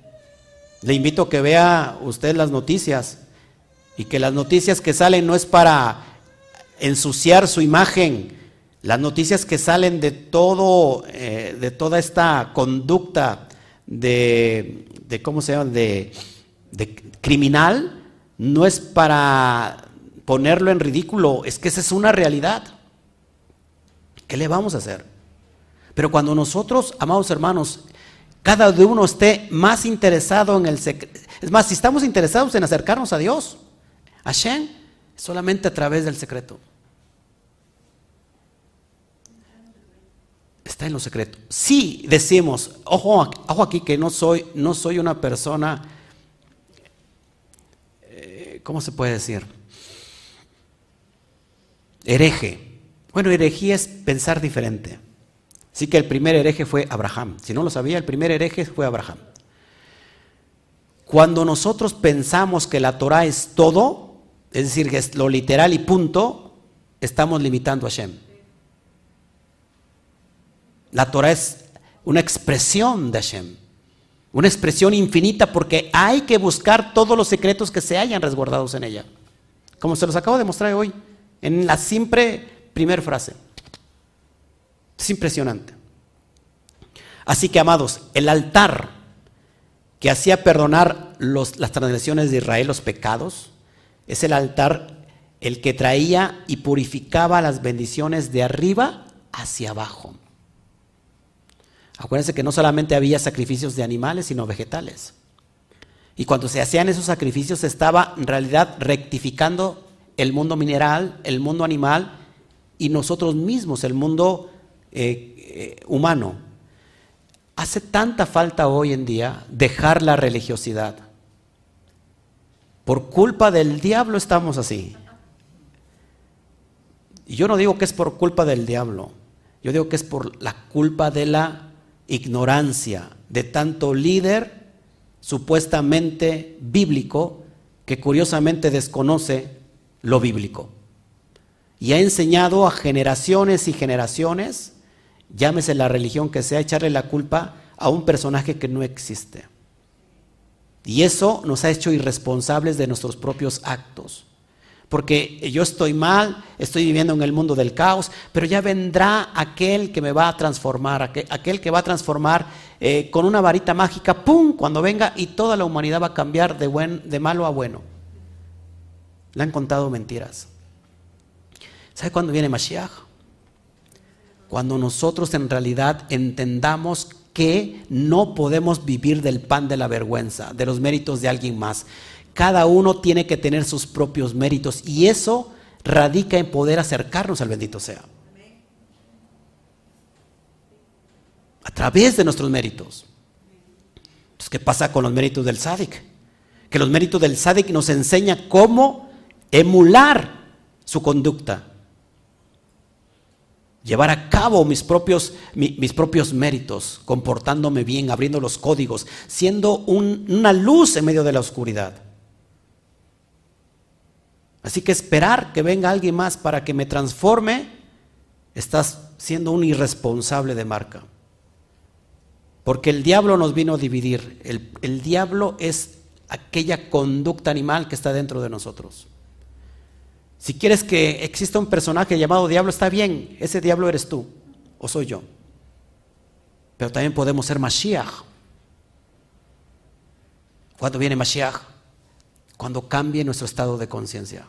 le invito a que vea usted las noticias y que las noticias que salen no es para ensuciar su imagen, las noticias que salen de todo, eh, de toda esta conducta de, ¿cómo se llama?, de, de criminal, no es para ponerlo en ridículo, es que esa es una realidad. ¿Qué le vamos a hacer? Pero cuando nosotros, amados hermanos, cada uno esté más interesado en el secreto, es más, si estamos interesados en acercarnos a Dios, a Shen, solamente a través del secreto. Está en lo secreto. Si decimos, ojo, ojo aquí que no soy, no soy una persona, eh, ¿cómo se puede decir? Hereje. Bueno, herejía es pensar diferente. Así que el primer hereje fue Abraham. Si no lo sabía, el primer hereje fue Abraham. Cuando nosotros pensamos que la Torah es todo, es decir, que es lo literal y punto, estamos limitando a Shem. La Torah es una expresión de Hashem, una expresión infinita porque hay que buscar todos los secretos que se hayan resguardados en ella. Como se los acabo de mostrar hoy, en la simple primera frase. Es impresionante. Así que, amados, el altar que hacía perdonar las transgresiones de Israel, los pecados, es el altar el que traía y purificaba las bendiciones de arriba hacia abajo. Acuérdense que no solamente había sacrificios de animales, sino vegetales. Y cuando se hacían esos sacrificios se estaba en realidad rectificando el mundo mineral, el mundo animal y nosotros mismos, el mundo eh, eh, humano. Hace tanta falta hoy en día dejar la religiosidad. Por culpa del diablo estamos así. Y yo no digo que es por culpa del diablo, yo digo que es por la culpa de la ignorancia de tanto líder supuestamente bíblico que curiosamente desconoce lo bíblico. Y ha enseñado a generaciones y generaciones, llámese la religión que sea, echarle la culpa a un personaje que no existe. Y eso nos ha hecho irresponsables de nuestros propios actos porque yo estoy mal, estoy viviendo en el mundo del caos, pero ya vendrá aquel que me va a transformar, aquel, que va a transformar eh, con una varita mágica, ¡pum!, cuando venga y toda la humanidad va a cambiar de, buen, de malo a bueno. Le han contado mentiras. ¿Sabe cuándo viene Mashiach? Cuando nosotros en realidad entendamos que no podemos vivir del pan de la vergüenza, de los méritos de alguien más, cada uno tiene que tener sus propios méritos y eso radica en poder acercarnos al bendito sea. A través de nuestros méritos. Entonces, ¿qué pasa con los méritos del sádic? Que los méritos del sádic nos enseña cómo emular su conducta. Llevar a cabo mis propios, mis propios méritos, comportándome bien, abriendo los códigos, siendo una luz en medio de la oscuridad. Así que esperar que venga alguien más para que me transforme, estás siendo un irresponsable de marca. Porque el diablo nos vino a dividir. El, diablo es aquella conducta animal que está dentro de nosotros. Si quieres que exista un personaje llamado diablo, está bien, ese diablo eres tú o soy yo. Pero también podemos ser Mashiach. ¿Cuándo viene Mashiach? cuando cambie nuestro estado de conciencia.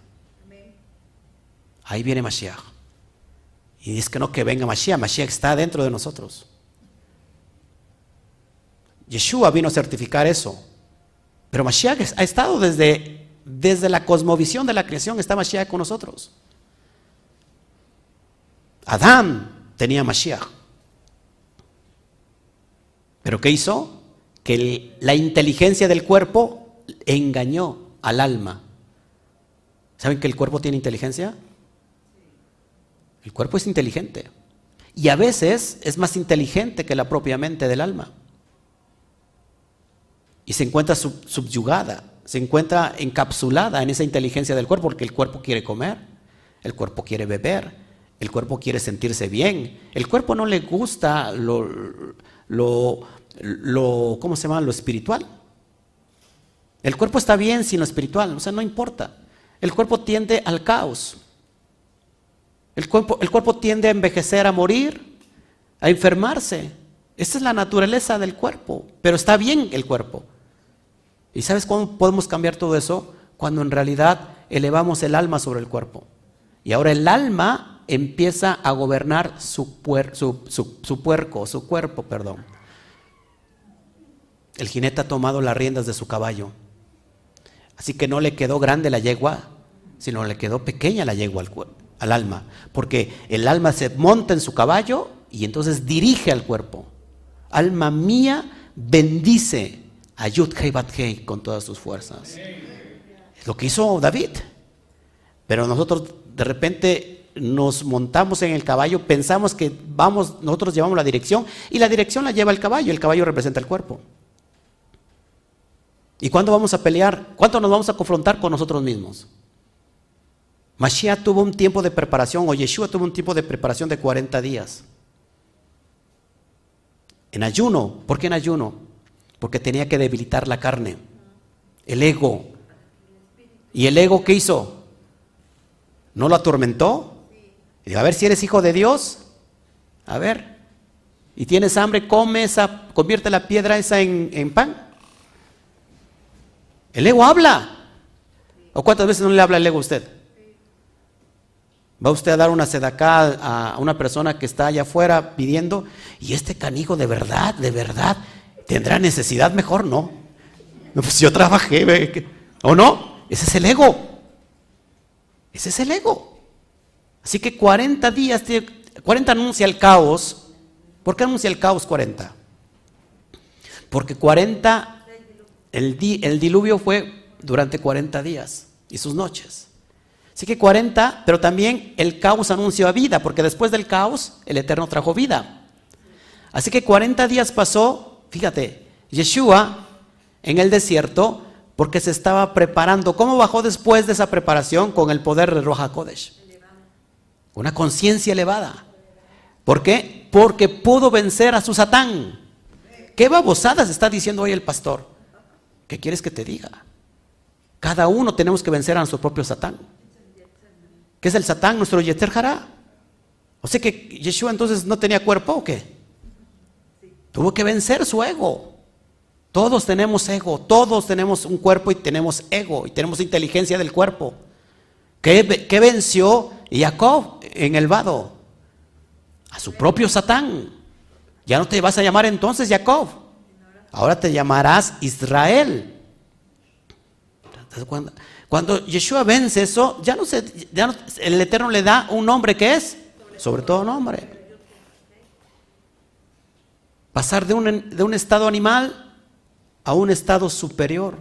Ahí viene Mashiach. Y es que no que venga Mashiach, Mashiach está dentro de nosotros. Yeshua vino a certificar eso. Pero Mashiach ha estado desde, desde la cosmovisión de la creación, está Mashiach con nosotros. Adán tenía Mashiach. ¿Pero qué hizo? Que la inteligencia del cuerpo engañó al alma. ¿Saben que el cuerpo tiene inteligencia? El cuerpo es inteligente. Y a veces es más inteligente que la propia mente del alma. Y se encuentra subyugada, se encuentra encapsulada en esa inteligencia del cuerpo, porque el cuerpo quiere comer, el cuerpo quiere beber, el cuerpo quiere sentirse bien. El cuerpo no le gusta lo, lo, lo ¿cómo se llama? Lo espiritual. El cuerpo está bien sin lo espiritual, o sea, no importa. El cuerpo tiende al caos. El cuerpo, el cuerpo tiende a envejecer, a morir, a enfermarse. Esa es la naturaleza del cuerpo, pero está bien el cuerpo. ¿Y sabes cómo podemos cambiar todo eso? Cuando en realidad elevamos el alma sobre el cuerpo. Y ahora el alma empieza a gobernar su, su, su puerco, su cuerpo, perdón. El jinete ha tomado las riendas de su caballo. Así que no le quedó grande la yegua, sino le quedó pequeña la yegua al, al alma. Porque el alma se monta en su caballo y entonces dirige al cuerpo. Alma mía, bendice a Yud Hei con todas sus fuerzas. Es lo que hizo David. Pero nosotros de repente nos montamos en el caballo, pensamos que vamos, nosotros llevamos la dirección y la dirección la lleva el caballo, el caballo representa el cuerpo. ¿Y cuándo vamos a pelear? ¿Cuánto nos vamos a confrontar con nosotros mismos? Mashiach tuvo un tiempo de preparación, o Yeshua tuvo un tiempo de preparación de 40 días. En ayuno. ¿Por qué en ayuno? Porque tenía que debilitar la carne, el ego. ¿Y el ego qué hizo? ¿No lo atormentó? Y a ver si eres hijo de Dios. A ver. Y tienes hambre, come esa, convierte la piedra esa en, en pan. El ego habla. ¿O cuántas veces no le habla el ego a usted? Va usted a dar una sedacá a una persona que está allá afuera pidiendo, y este canijo de verdad, de verdad, tendrá necesidad mejor, no. Pues yo trabajé, ¿o no? Ese es el ego. Ese es el ego. Así que 40 días, 40 anuncia el caos. ¿Por qué anuncia el caos 40? Porque 40, el, el diluvio fue durante 40 días y sus noches. Así que 40, pero también el caos anunció a vida, porque después del caos el Eterno trajo vida. Así que 40 días pasó, fíjate, Yeshua en el desierto, porque se estaba preparando. ¿Cómo bajó después de esa preparación? Con el poder de Roja Kodesh. Una conciencia elevada. ¿Por qué? Porque pudo vencer a su Satán. ¿Qué babosadas está diciendo hoy el pastor? ¿Qué quieres que te diga? Cada uno tenemos que vencer a nuestro propio Satán. ¿Qué es el Satán? Nuestro Yeter Hará. O sea que Yeshua entonces no tenía cuerpo o qué? Tuvo que vencer su ego. Todos tenemos ego, todos tenemos un cuerpo y tenemos ego y tenemos inteligencia del cuerpo. ¿Qué, venció Jacob en el vado? A su propio Satán. Ya no te vas a llamar entonces Jacob. Ahora te llamarás Israel. Cuando, cuando Yeshua vence eso, ya no se, ya el Eterno le da un nombre que es sobre todo nombre. Pasar de un, de un estado animal a un estado superior.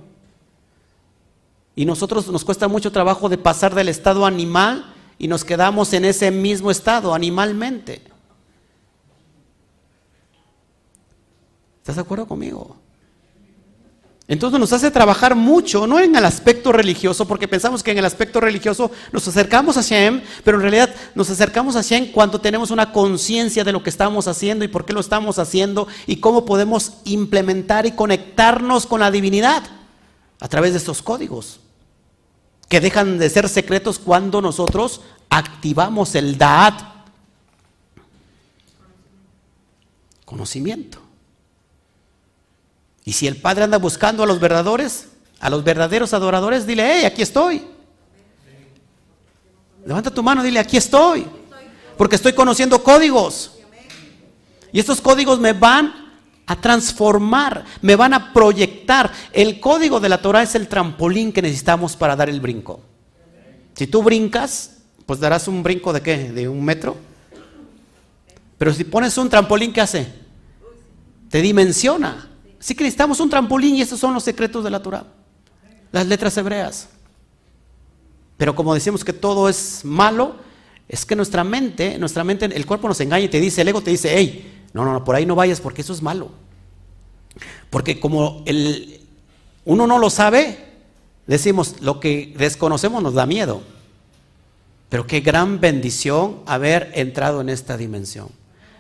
Y nosotros nos cuesta mucho trabajo de pasar del estado animal y nos quedamos en ese mismo estado, animalmente. ¿Estás de acuerdo conmigo? Entonces nos hace trabajar mucho, no en el aspecto religioso, porque pensamos que en el aspecto religioso nos acercamos a Shem, pero en realidad nos acercamos a Shem cuando tenemos una conciencia de lo que estamos haciendo y por qué lo estamos haciendo y cómo podemos implementar y conectarnos con la divinidad a través de estos códigos, que dejan de ser secretos cuando nosotros activamos el Da'at, conocimiento. Y si el Padre anda buscando a los verdaderos, a los verdaderos adoradores, dile, hey, aquí estoy. Levanta tu mano, dile, aquí estoy. Porque estoy conociendo códigos. Y estos códigos me van a transformar, me van a proyectar. El código de la Torah es el trampolín que necesitamos para dar el brinco. Si tú brincas, pues darás un brinco de qué? De un metro. Pero si pones un trampolín, ¿qué hace? Te dimensiona. Así que necesitamos un trampolín y estos son los secretos de la Torah. Las letras hebreas. Pero como decimos que todo es malo, es que nuestra mente, nuestra mente, el cuerpo nos engaña y te dice, el ego te dice, hey, no, no, no, por ahí no vayas porque eso es malo. Porque como el, uno no lo sabe, decimos, lo que desconocemos nos da miedo. Pero qué gran bendición haber entrado en esta dimensión.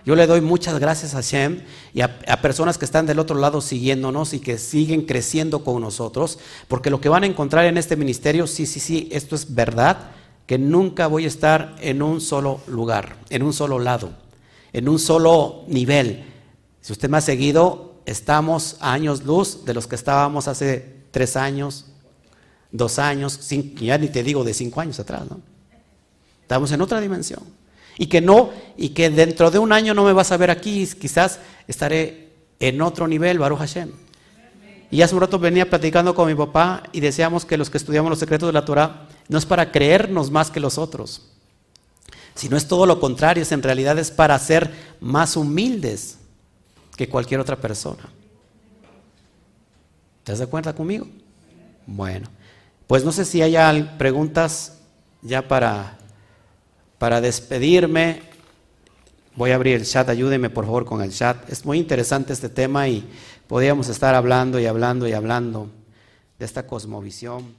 Yo le doy muchas gracias a Shem y a, personas que están del otro lado siguiéndonos y que siguen creciendo con nosotros, porque lo que van a encontrar en este ministerio, sí, sí, sí, esto es verdad, que nunca voy a estar en un solo lugar, en un solo lado, en un solo nivel. Si usted me ha seguido, estamos a años luz de los que estábamos hace tres años, dos años, ya ni te digo de cinco años atrás, ¿no? Estamos en otra dimensión y que no, y que dentro de un año no me vas a ver aquí, quizás estaré en otro nivel, Baruch Hashem. Y hace un rato venía platicando con mi papá y decíamos que los que estudiamos los secretos de la Torah no es para creernos más que los otros, sino es todo lo contrario, es en realidad es para ser más humildes que cualquier otra persona. ¿Te das cuenta conmigo? Bueno, pues no sé si hay preguntas ya para para despedirme, voy a abrir el chat, ayúdeme por favor con el chat. Es muy interesante este tema y podríamos estar hablando y hablando y hablando de esta cosmovisión.